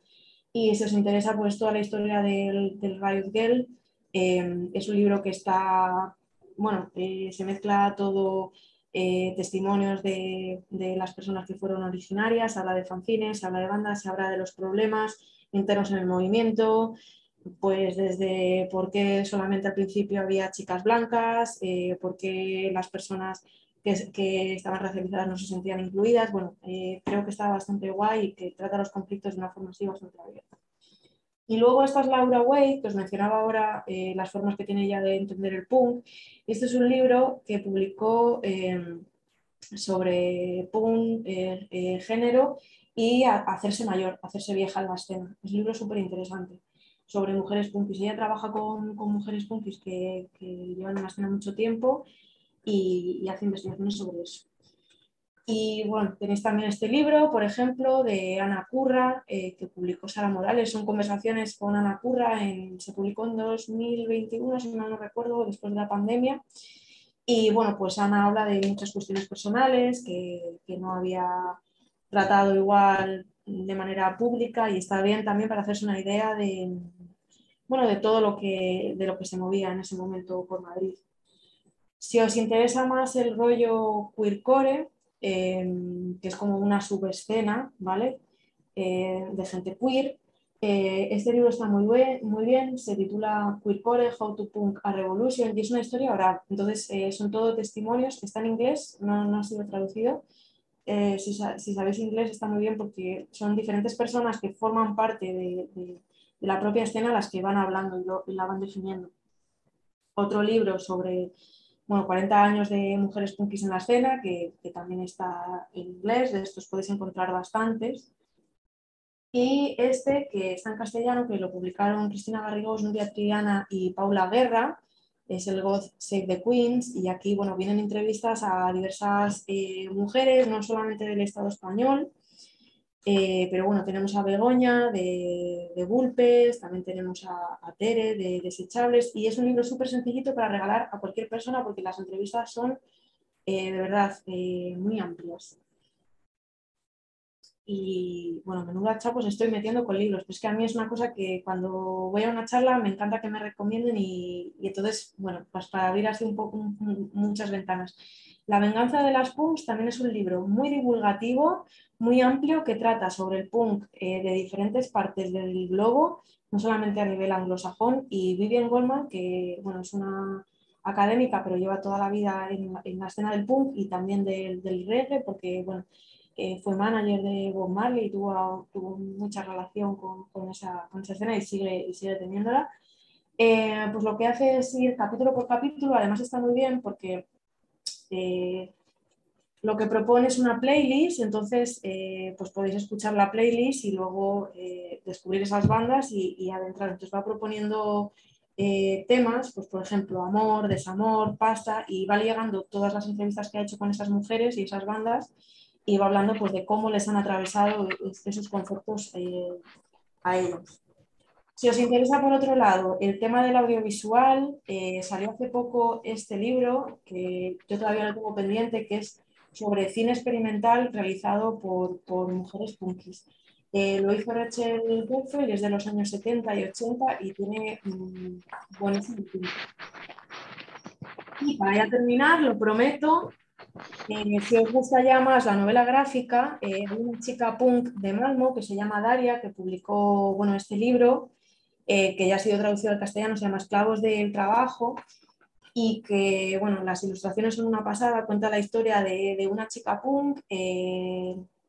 Y si os interesa pues toda la historia del, del Riot Girl, eh, es un libro que está, bueno, eh, se mezcla todo eh, testimonios de, de, las personas que fueron originarias, habla de fanzines, habla de bandas, habla de los problemas internos en el movimiento, pues desde por qué solamente al principio había chicas blancas, por qué las personas que, estaban racializadas no se sentían incluidas. Bueno, eh, creo que está bastante guay y que trata los conflictos de una forma así bastante abierta. Y luego esta es Laura Wade, que os mencionaba ahora eh, las formas que tiene ella de entender el punk. Este es un libro que publicó em, sobre punk, género y hacerse mayor, hacerse vieja en la escena. Es un libro súper interesante sobre mujeres punkis. Ella trabaja con, mujeres punkis que, llevan en la escena mucho tiempo y, hace investigaciones sobre eso. Y bueno, tenéis también este libro, por ejemplo, de Ana Curra, eh, que publicó Sara Morales. Son conversaciones con Ana Curra, se publicó en 2021, si mal no recuerdo, después de la pandemia. Y bueno, pues Ana habla de muchas cuestiones personales que, que no había tratado igual de manera pública y está bien también para hacerse una idea de, bueno, de todo lo que, de lo que se movía en ese momento por Madrid. Si os interesa más el rollo queercore, em, que es como una subescena, ¿vale? Eh, de gente queer, eh, este libro está muy, muy bien, se titula Queercore, How to Punk a Revolution y es una historia oral. Entonces, eh, son todos testimonios, está en inglés, no, no ha sido traducido. Si, si, sabéis inglés está muy bien porque son diferentes personas que forman parte de la propia escena las que van hablando y, la van definiendo. Otro libro sobre bueno, 40 años de mujeres punkis en la escena, que, también está en inglés, de estos podéis encontrar bastantes. Y este, que está en castellano, que lo publicaron Cristina Garrigós, Nuria Triana y Paula Guerra, es el God Save the Queens y aquí bueno, vienen entrevistas a diversas eh, mujeres, no solamente del Estado español, eh, pero bueno, tenemos a Begoña de, de Bulpes, también tenemos a, Tere de Desechables y es un libro súper sencillito para regalar a cualquier persona porque las entrevistas son eh, de verdad muy amplias y bueno, menuda pues estoy metiendo con libros, pero es que a mí es una cosa que cuando voy a una charla me encanta que me recomienden y, entonces, bueno, pues para abrir así un poco muchas ventanas. La venganza de las punks también es un libro muy divulgativo, muy amplio, que trata sobre el punk eh, de diferentes partes del globo, no solamente a nivel anglosajón, y Vivian Goldman, que bueno, es una académica, pero lleva toda la vida en, la escena del punk y también del, del reggae, porque bueno, fue manager de Bob Marley y tuvo, mucha relación con, esa, con, esa, escena y sigue, sigue teniéndola. Eh, pues lo que hace es ir capítulo por capítulo, además está muy bien porque eh, lo que propone es una playlist, entonces eh, pues podéis escuchar la playlist y luego descubrir esas bandas y, adentrar. Entonces va proponiendo temas, pues por ejemplo, amor, desamor, pasta, y va llegando todas las entrevistas que ha hecho con esas mujeres y esas bandas y va hablando pues, de cómo les han atravesado esos conceptos eh, a ellos. Si os interesa, por otro lado, el tema del audiovisual, eh, salió hace poco este libro, que yo todavía lo tengo pendiente, que es sobre cine experimental realizado por, por mujeres punkis. Eh, lo hizo Rachel Beffel, es de los años 70 y 80 y tiene um, buenísimo Y para ya terminar, lo prometo, eh, si os gusta ya más la novela gráfica, eh, una chica punk de Malmo que se llama Daria, que publicó bueno, este libro, eh, que ya ha sido traducido al castellano, se llama Esclavos del Trabajo, y que bueno, las ilustraciones son una pasada, cuenta la historia de, de una chica punk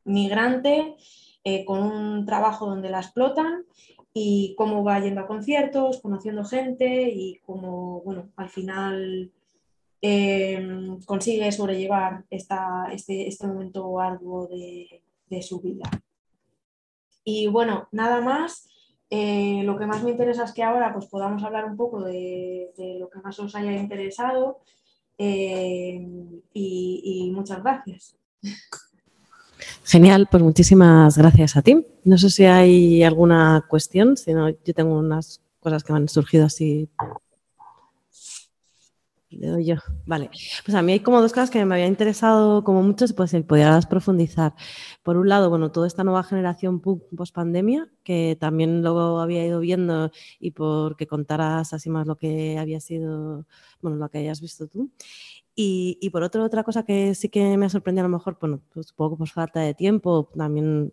migrante con un trabajo donde la explotan y cómo va yendo a conciertos, conociendo gente y cómo bueno, al final consigue sobrellevar esta, este, este, momento arduo de, su vida. Y bueno, nada más. Eh, lo que más me interesa es que ahora pues, podamos hablar un poco de, lo que más os haya interesado em, y, muchas gracias. Genial, pues muchísimas gracias a ti. No sé si hay alguna cuestión, si no, yo tengo unas cosas que me han surgido así le doy yo. Vale. Pues a mí hay como dos cosas que me había interesado como mucho, pues si podías profundizar. Por un lado, bueno, toda esta nueva generación post pandemia, que también luego había ido viendo y porque contaras así más lo que había sido, bueno, lo que hayas visto tú. Y, y por otro, otra cosa que sí que me ha sorprendido a lo mejor, bueno, pues poco por falta de tiempo, también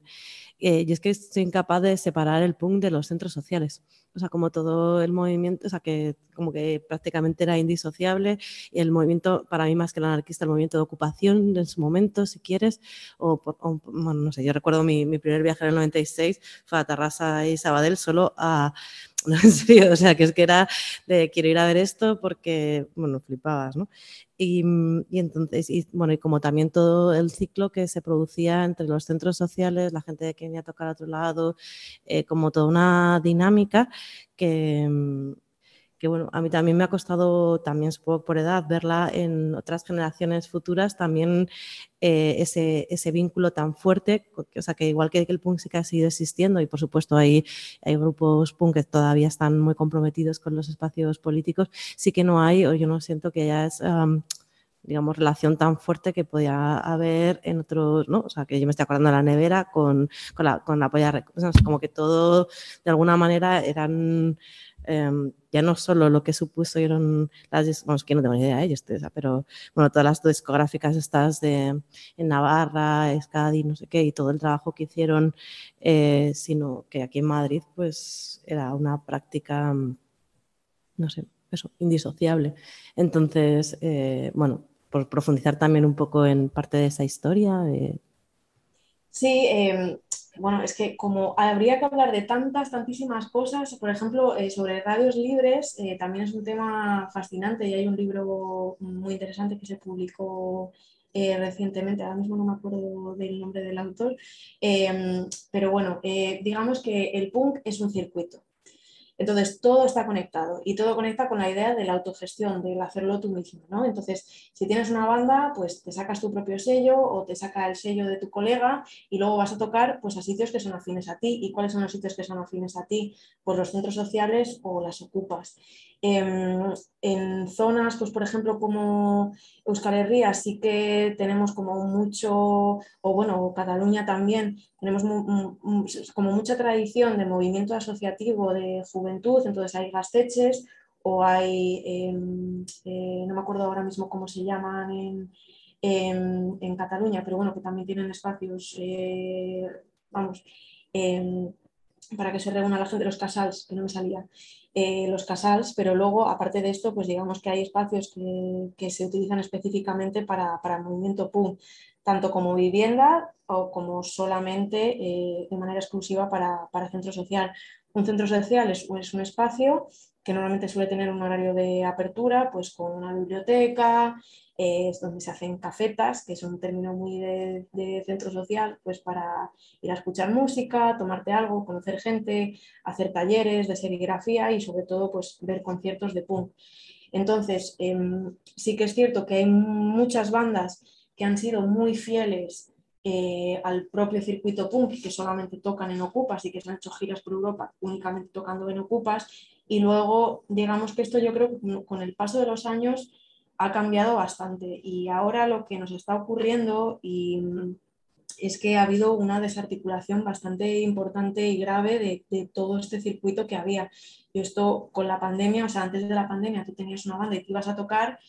eh, y es que soy incapaz de separar el punk de los centros sociales. O sea, como todo el movimiento, o sea, que como que prácticamente era indisociable. Y el movimiento, para mí más que el anarquista, el movimiento de ocupación en su momento, si quieres, o, bueno, no sé, yo recuerdo mi, mi, primer viaje en el 96, fue a Tarrasa y Sabadell solo a no, (laughs) en serio, o sea, que es que era de quiero ir a ver esto porque, bueno, flipabas, ¿no? Y, y, entonces, y, bueno, y como también todo el ciclo que se producía entre los centros sociales, la gente que venía a tocar a otro lado, eh, como toda una dinámica que, que bueno, a mí también me ha costado, también supongo por edad, verla en otras generaciones futuras, también eh, ese, ese, vínculo tan fuerte, o sea, que igual que el punk sí que ha seguido existiendo y por supuesto hay, hay grupos punk que todavía están muy comprometidos con los espacios políticos, sí que no hay, o yo no siento que haya esa, digamos, relación tan fuerte que podía haber en otros, ¿no? O sea, que yo me estoy acordando de la nevera con, con la, con la polla, como que todo, de alguna manera, eran Em, ya no solo lo que supusieron las, bueno, que no tengo ni idea de ellos, pero bueno, todas las discográficas estas de, en Navarra, Escadi, no sé qué, y todo el trabajo que hicieron, eh, sino que aquí en Madrid pues era una práctica, no sé, eso, indisociable. Entonces, eh, bueno, por profundizar también un poco en parte de esa historia. Sí, em, bueno, es que como habría que hablar de tantas, tantísimas cosas, por ejemplo, eh, sobre radios libres, eh, también es un tema fascinante y hay un libro muy interesante que se publicó eh, recientemente, ahora mismo no me acuerdo del nombre del autor, pero bueno, digamos que el punk es un circuito. Entonces, todo está conectado y todo conecta con la idea de la autogestión, del hacerlo tú mismo, ¿no? Entonces, si tienes una banda, pues te sacas tu propio sello o te saca el sello de tu colega y luego vas a tocar pues, a sitios que son afines a ti. ¿Y cuáles son los sitios que son afines a ti? Pues los centros sociales o las ocupas. Em, en, zonas, pues por ejemplo, como Euskal Herria, sí que tenemos como mucho, o bueno, Cataluña también, tenemos como mucha tradición de movimiento asociativo de juventud, entonces hay gasteches o hay, em, eh, no me acuerdo ahora mismo cómo se llaman en, en, Cataluña, pero bueno, que también tienen espacios, eh, vamos, em, para que se reúna la gente, los casals, que no me salía. Eh, los casals, pero luego, aparte de esto, pues digamos que hay espacios que, se utilizan específicamente para, el movimiento PUM, tanto como vivienda o como solamente eh, de manera exclusiva para, para, centro social. Un centro social es un espacio que normalmente suele tener un horario de apertura, pues con una biblioteca, es donde se hacen cafetas, que es un término muy de, centro social, pues para ir a escuchar música, tomarte algo, conocer gente, hacer talleres de serigrafía y sobre todo pues ver conciertos de punk. Entonces, em, sí que es cierto que hay muchas bandas que han sido muy fieles eh, al propio circuito punk que solamente tocan en Ocupas y que se han hecho giras por Europa únicamente tocando en Ocupas. Y luego, digamos que esto yo creo que con el paso de los años ha cambiado bastante y ahora lo que nos está ocurriendo y es que ha habido una desarticulación bastante importante y grave de, todo este circuito que había. Y esto con la pandemia, o sea, antes de la pandemia tú tenías una banda y te ibas a tocar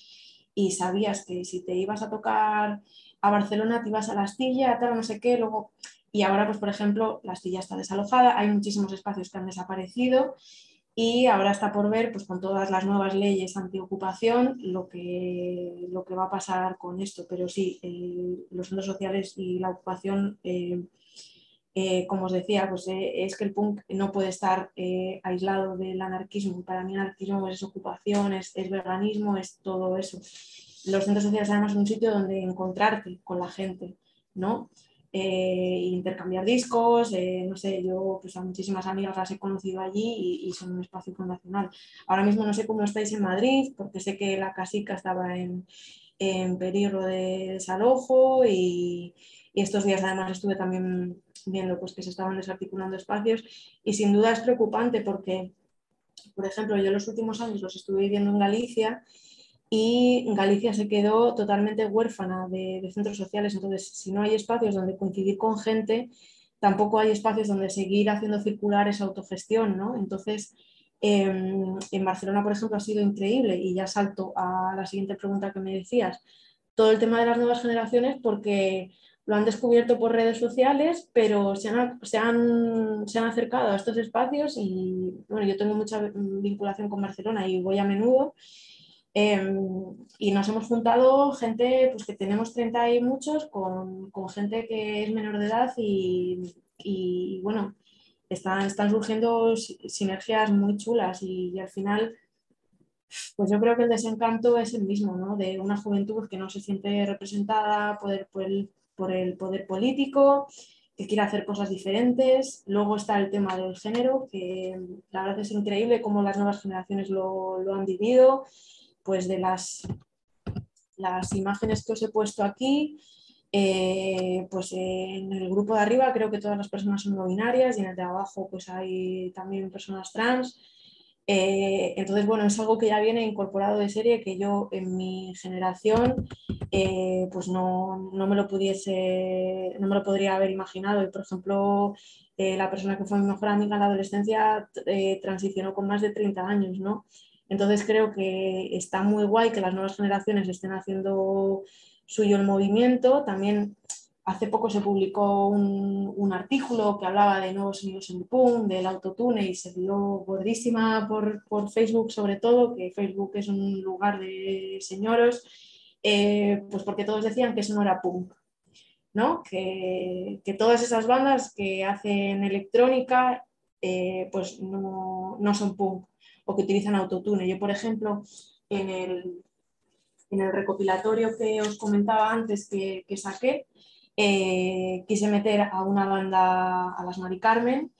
y sabías que si te ibas a tocar a Barcelona te ibas a la Astilla, tal, no sé qué, luego... Y ahora, pues por ejemplo, la Astilla está desalojada, hay muchísimos espacios que han desaparecido y ahora está por ver, pues con todas las nuevas leyes antiocupación, lo que, lo que va a pasar con esto. Pero sí, los centros sociales y la ocupación, eh, eh, como os decía, pues eh, es que el punk no puede estar aislado del anarquismo. Para mí el anarquismo es ocupación, es, es veganismo, es todo eso. Los centros sociales además son un sitio donde encontrarte con la gente, ¿no? Eh, intercambiar discos, eh, no sé, yo pues a muchísimas amigas las he conocido allí y, son un espacio fundacional. Ahora mismo no sé cómo estáis en Madrid, porque sé que la casica estaba en, en peligro de desalojo y, y, estos días además estuve también viendo pues, que se estaban desarticulando espacios y sin duda es preocupante porque, por ejemplo, yo los últimos años los estuve viviendo en Galicia y Galicia se quedó totalmente huérfana de, centros sociales. Entonces, si no hay espacios donde coincidir con gente, tampoco hay espacios donde seguir haciendo circular esa autogestión. ¿no? Entonces, em, en Barcelona, por ejemplo, ha sido increíble y ya salto a la siguiente pregunta que me decías. Todo el tema de las nuevas generaciones, porque lo han descubierto por redes sociales, pero se han, se han, se han acercado a estos espacios y bueno, yo tengo mucha vinculación con Barcelona y voy a menudo Em, y nos hemos juntado gente pues, que tenemos 30 y muchos con, con gente que es menor de edad y, y bueno, están, están, surgiendo sinergias muy chulas y, al final, pues yo creo que el desencanto es el mismo, ¿no? De una juventud que no se siente representada por el, por el, por el poder político, que quiere hacer cosas diferentes. Luego está el tema del género, que la verdad es increíble cómo las nuevas generaciones lo, lo han vivido pues de las, las imágenes que os he puesto aquí, eh, pues en el grupo de arriba creo que todas las personas son no binarias y en el de abajo pues hay también personas trans. Eh, entonces, bueno, es algo que ya viene incorporado de serie que yo en mi generación eh, pues no, me lo pudiese, no me lo podría haber imaginado. Y por ejemplo, la persona que fue mi mejor amiga en la adolescencia transicionó con más de 30 años, ¿no? Entonces creo que está muy guay que las nuevas generaciones estén haciendo suyo el movimiento. También hace poco se publicó un, artículo que hablaba de nuevos sonidos en PUM, del autotune y se vio gordísima por, Facebook sobre todo, que Facebook es un lugar de señoros, eh, pues porque todos decían que eso no era punk. ¿no? Que, todas esas bandas que hacen electrónica eh, pues no, son punk o que utilizan autotune. Yo, por ejemplo, en el, en el recopilatorio que os comentaba antes que, saqué, eh, quise meter a una banda, a las Mari Carmen,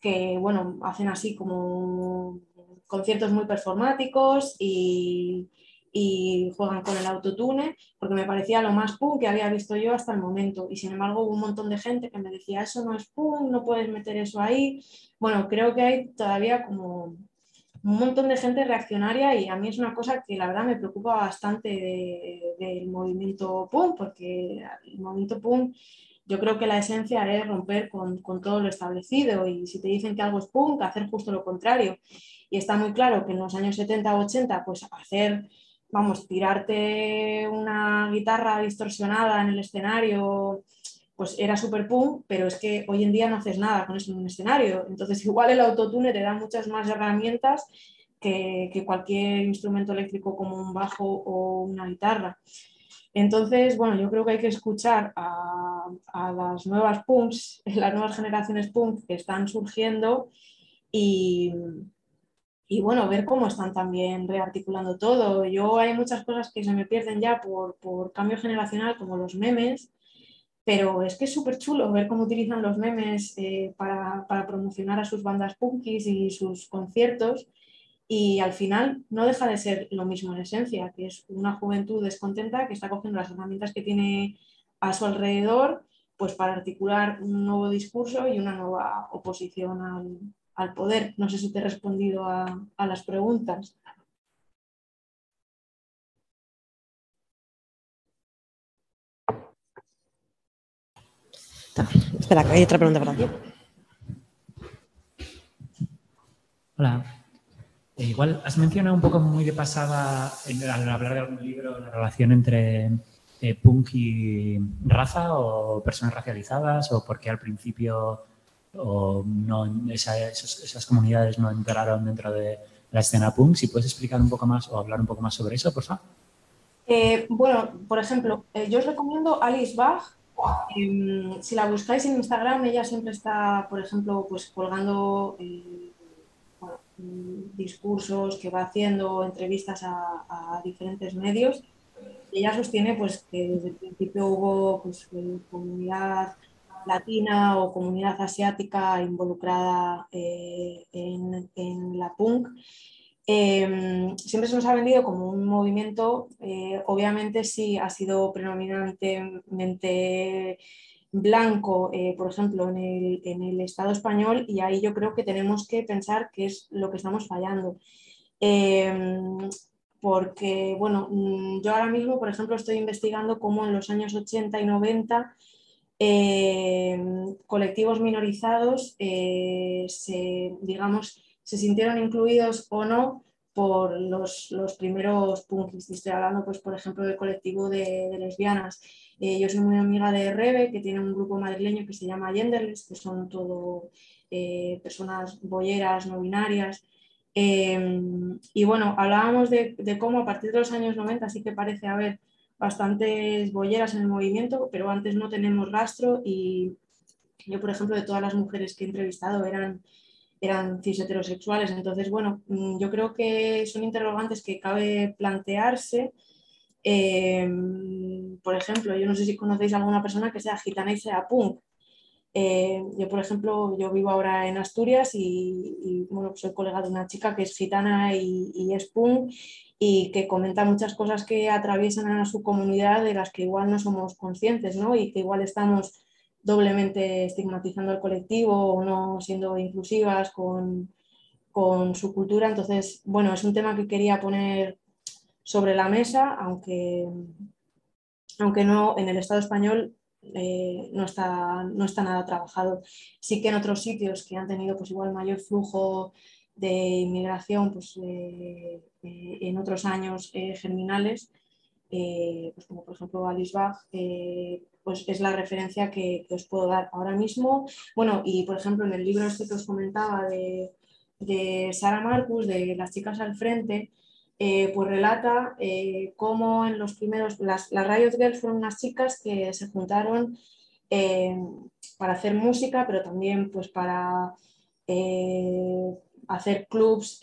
que bueno, hacen así como conciertos muy performáticos y, y juegan con el autotune, porque me parecía lo más punk que había visto yo hasta el momento. Y sin embargo hubo un montón de gente que me decía, eso no es punk, no puedes meter eso ahí. Bueno, creo que hay todavía como un montón de gente reaccionaria y a mí es una cosa que la verdad me preocupa bastante del movimiento punk, porque el movimiento punk yo creo que la esencia es romper con, con, todo lo establecido y si te dicen que algo es punk, hacer justo lo contrario. Y está muy claro que en los años 70 o 80, pues hacer vamos, tirarte una guitarra distorsionada en el escenario, pues era súper punk, pero es que hoy en día no haces nada con eso en un escenario. Entonces, (laughs) igual el autotune te da muchas más herramientas que, cualquier instrumento eléctrico como un bajo o una guitarra. Entonces, bueno, yo creo que hay que escuchar a, las nuevas punks, (laughs) las nuevas generaciones punk que están surgiendo y, bueno, ver cómo están también rearticulando todo. Yo hay muchas cosas que se me pierden ya por cambio generacional, como los memes, pero es que es súper chulo ver cómo utilizan los memes eh, para, para, promocionar a sus bandas punkis y sus conciertos. Y al final no deja de ser lo mismo en esencia, que es una juventud descontenta que está cogiendo las herramientas que tiene a su alrededor pues para articular un nuevo discurso y una nueva oposición al, al poder. No sé si te he respondido a, las preguntas. Espera, hay otra pregunta para ti. Hola. Eh, igual has mencionado un poco muy de pasada al hablar de algún libro la relación entre eh, punk y raza o personas racializadas o porque al principio o no, esas, comunidades no entraron dentro de la escena punk. Si puedes explicar un poco más o hablar un poco más sobre eso, por favor. Eh, bueno, por ejemplo, eh, yo os recomiendo Alice Bach. Em, si la buscáis en Instagram, ella siempre está, por ejemplo, pues colgando eh, discursos que va haciendo, entrevistas a, diferentes medios. ella sostiene pues, que desde el principio hubo pues, comunidad latina o comunidad asiática involucrada eh, en, la punk. Em, siempre se nos ha vendido como un movimiento, eh, obviamente sí ha sido predominantemente blanco, eh, por ejemplo, en el, en el, Estado español, y ahí yo creo que tenemos que pensar qué es lo que estamos fallando. Em, porque, bueno, mm, yo ahora mismo, por ejemplo, estoy investigando cómo en los años 80 y 90 eh, colectivos minorizados eh, se, digamos, se sintieron incluidos o no por los, primeros punkis. Estoy hablando, pues, por ejemplo, del colectivo de, lesbianas. Eh, yo soy muy amiga de Rebe, que tiene un grupo madrileño que se llama Genderless, que son todo personas boyeras, no binarias. y bueno, hablábamos de, cómo a partir de los años 90 sí que parece haber bastantes bolleras en el movimiento, pero antes no tenemos rastro y yo, por ejemplo, de todas las mujeres que he entrevistado eran, eran cis heterosexuales. Entonces, bueno, mm, yo creo que son interrogantes que cabe plantearse. Em, por ejemplo, yo no sé si conocéis a alguna persona que sea gitana y sea punk. Eh, yo, por ejemplo, yo vivo ahora en Asturias y, bueno, soy colega de una chica que es gitana y, y es punk y que comenta muchas cosas que atraviesan a su comunidad de las que igual no somos conscientes, ¿no? Y que igual estamos doblemente estigmatizando al colectivo o no siendo inclusivas con, con su cultura. Entonces, bueno, es un tema que quería poner sobre la mesa, aunque, aunque no en el Estado español eh, no, está, no está nada trabajado. Sí que en otros sitios que han tenido pues igual mayor flujo de inmigración pues, eh, eh, en otros años germinales, pues como por ejemplo Alice Bach, pues es la referencia que, os puedo dar ahora mismo. Bueno, y por ejemplo en el libro este que os comentaba de, de Sara Marcus, de Las chicas al frente, pues relata cómo en los primeros, las, las Riot Girls fueron unas chicas que se juntaron eh, para hacer música, pero también pues para eh, hacer clubs,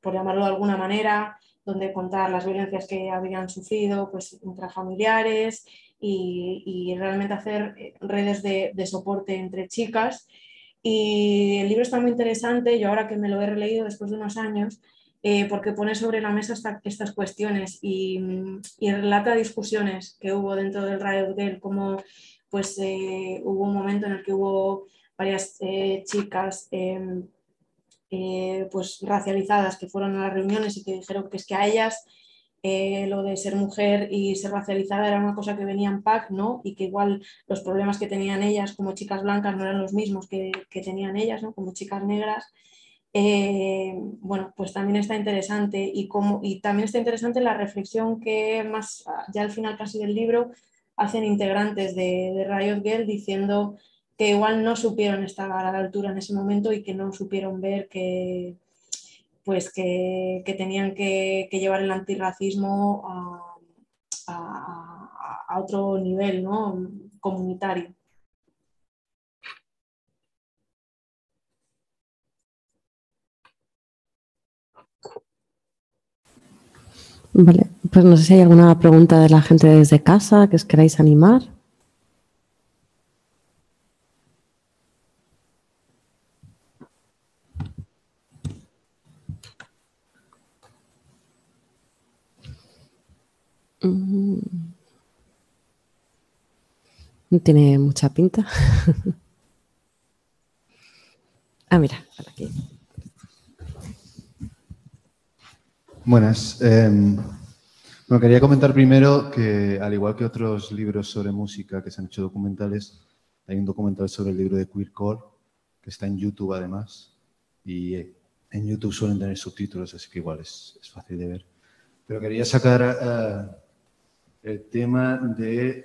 por llamarlo de alguna manera, donde contar las violencias que habían sufrido, pues intrafamiliares y, realmente hacer redes de, de soporte entre chicas. Y el libro está muy interesante, yo ahora que me lo he releído después de unos años, eh, porque pone sobre la mesa estas cuestiones y, relata discusiones que hubo dentro del Riot Girl, como pues eh, hubo un momento en el que hubo varias eh, chicas em, pues racializadas que fueron a las reuniones y que dijeron que es que a ellas lo de ser mujer y ser racializada era una cosa que venía en pack, ¿no? Y que igual los problemas que tenían ellas como chicas blancas no eran los mismos que, que tenían ellas, ¿no? Como chicas negras. Eh, bueno, pues también está interesante y, como, y también está interesante la reflexión que más, ya al final casi del libro, hacen integrantes de, de Riot Girl diciendo que igual no supieron estar a la altura en ese momento y que no supieron ver que, pues que, tenían que, llevar el antirracismo a, a otro nivel ¿no? comunitario. Vale, pues no sé si hay alguna pregunta de la gente desde casa que os queráis animar. Mm. No tiene mucha pinta. (laughs) ah, mira, aquí. Buenas. Em, bueno, quería comentar primero que, al igual que otros libros sobre música que se han hecho documentales, hay un documental sobre el libro de Queercore, que está en YouTube además, y eh, en YouTube suelen tener subtítulos, así que igual es, fácil de ver. Pero quería sacar eh, el tema de eh,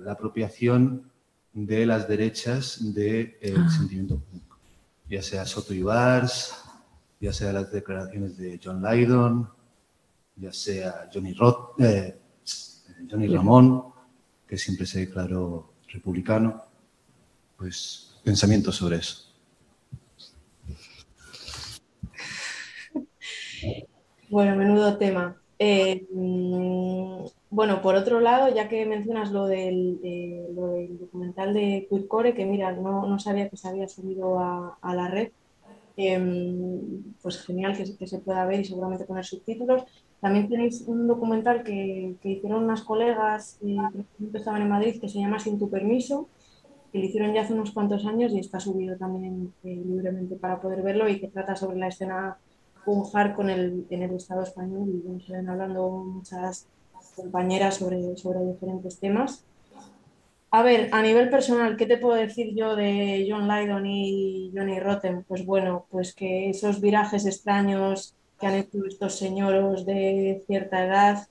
la apropiación de las derechas del ah. sentimiento punk, ya sea Soto y Bars, ya sea las declaraciones de John Lydon, ya sea Johnny, Roth, eh, Johnny Ramón, que siempre se declaró republicano, pues pensamientos sobre eso. Bueno, menudo tema. Eh, bueno, por otro lado, ya que mencionas lo del, documental de Queercore, que mira, no, sabía que se había subido a la red, Em, pues genial que, se pueda ver y seguramente poner subtítulos. También tenéis un documental que, hicieron unas colegas eh, que estaban en Madrid que se llama Sin tu permiso, que lo hicieron ya hace unos cuantos años y está subido también eh, libremente para poder verlo y que trata sobre la escena punjar con el, en el Estado español y se ven hablando muchas compañeras sobre, sobre diferentes temas. A ver, a nivel personal, ¿qué te puedo decir yo de John Lydon y Johnny Rotten? Pues bueno, pues que esos virajes extraños que han hecho estos señoros de cierta edad,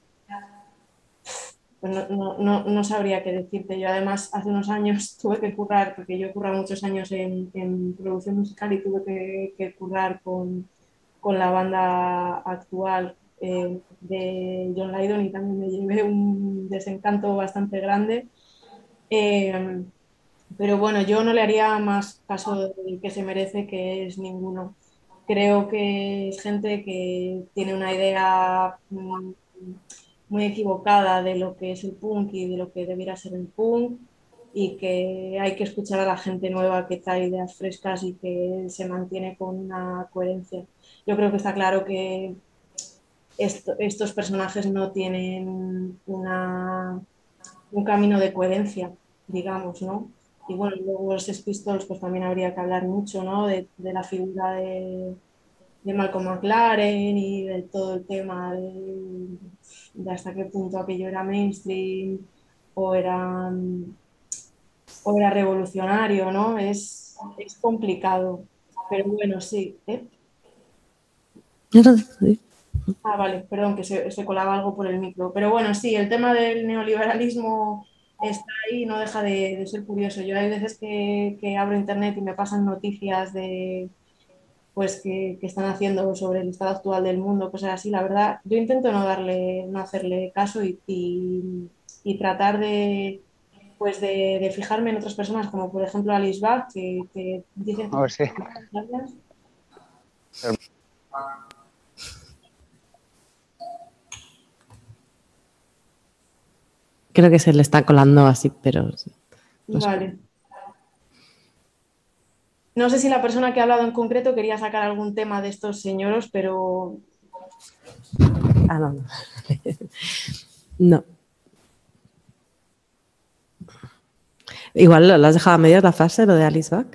pues no, sabría qué decirte. Yo además hace unos años (laughs) tuve que currar, porque yo he currado muchos años en, producción musical y tuve que, currar con, la banda actual de John Lydon y también me llevé un desencanto bastante grande Em, pero bueno, yo no le haría más caso del que se merece, que es ninguno. Creo que es gente que tiene una idea mm, muy equivocada de lo que es el punk y de lo que debiera ser el punk y que hay que escuchar a la gente nueva que trae ideas frescas y que se mantiene con una coherencia. Yo creo que está claro que estos personajes no tienen una, un camino de coherencia digamos, ¿no? Y bueno, luego los Pistols, pues también habría que hablar mucho, ¿no? De, la figura de, de, Malcolm McLaren y de todo el tema de, hasta qué punto aquello era mainstream o era, o era revolucionario, ¿no? Es, es complicado, pero bueno, sí. ¿eh? Ah, vale, perdón, que se, se colaba algo por el micro. Pero bueno, sí, el tema del neoliberalismo está ahí y no deja de, ser curioso. Yo hay veces que, abro internet y me pasan noticias de pues que, están haciendo sobre el estado actual del mundo, cosas así. La verdad, yo intento no darle, no hacerle caso y, tratar de pues de, fijarme en otras personas, como por ejemplo Alice Bach, que, que dicen... A ver Creo que se le está colando así, pero... Vale. No sé si la persona que ha hablado en concreto quería sacar algún tema de estos señoros, pero... Ah, no. no. (laughs) Igual lo has dejado a medias la fase, lo de Alice Bach.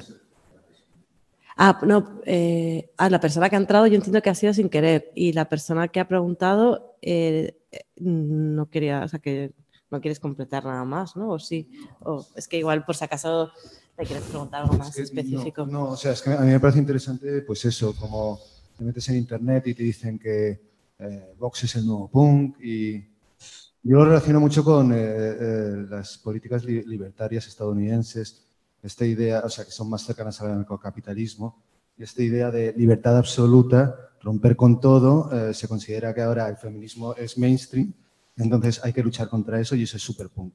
Ah, no, eh, ah, la persona que ha entrado yo entiendo que ha sido sin querer y la persona que ha preguntado eh, no quería, o sea que no quieres completar nada más, ¿no? O sí, o es que igual por si acaso le quieres preguntar algo más específico. No, o sea, es que a mí me parece interesante, pues eso, como te metes en internet y te dicen que eh, Vox es el nuevo punk y yo lo relaciono mucho con las políticas libertarias estadounidenses esta idea, o sea, que son más cercanas al anarcocapitalismo, y esta idea de libertad absoluta, romper con todo, eh, se considera que ahora el feminismo es mainstream, entonces hay que luchar contra eso y eso es super punk.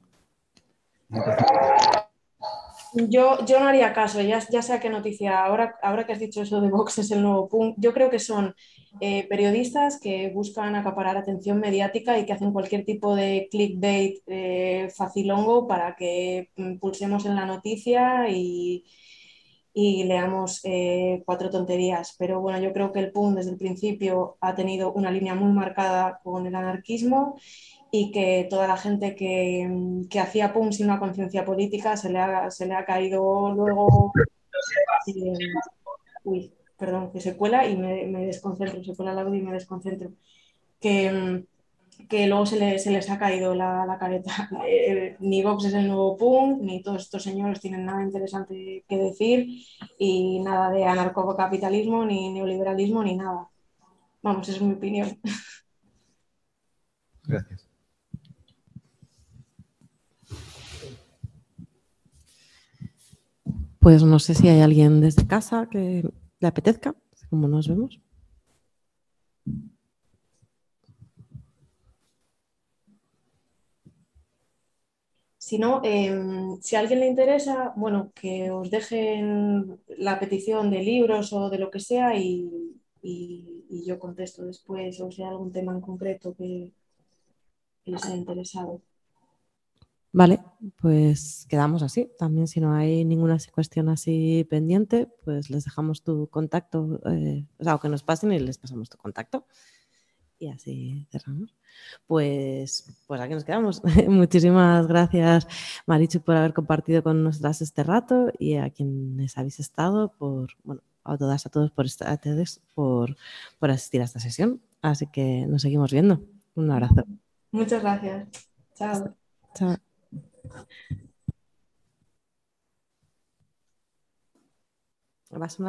Yo, yo no haría caso, ya, ya sea qué noticia, ahora, ahora que has dicho eso de Vox es el nuevo punk, yo creo que son eh, periodistas que buscan acaparar atención mediática y que hacen cualquier tipo de clickbait eh, facilongo para que mm, pulsemos en la noticia y, y leamos eh, cuatro tonterías. Pero bueno, yo creo que el PUN desde el principio ha tenido una línea muy marcada con el anarquismo y que toda la gente que, mm, que hacía PUM sin una conciencia política se le, ha, se le ha caído luego... uy, perdón, que se cuela y me, me desconcentro, se cuela el audio y me desconcentro. Que, que luego se, le, se, les ha caído la, la careta. (laughs) Eh, ni Vox es el nuevo punk, ni todos estos señores tienen nada interesante que decir y nada de anarcocapitalismo, ni neoliberalismo, ni nada. Vamos, es mi opinión. (laughs) Gracias. Pues no sé si hay alguien desde casa que le apetezca, como nos vemos. Si no, em, si a alguien le interesa, bueno, que os dejen la petición de libros o de lo que sea y, yo contesto después o si hay algún tema en concreto que, que les haya interesado. Vale, pues quedamos así. También si no hay ninguna cuestión así pendiente, pues les dejamos tu contacto, eh, o sea, o que nos pasen y les pasamos tu contacto. Y así cerramos. Pues, pues aquí nos quedamos. (laughs) Muchísimas gracias, Marichu, por haber compartido con nosotras este rato y a quienes habéis estado por, bueno, a todas, a todos por, por, por asistir a esta sesión. Así que nos seguimos viendo. Un abrazo. Muchas gracias. Chao. Chao. Va a sonar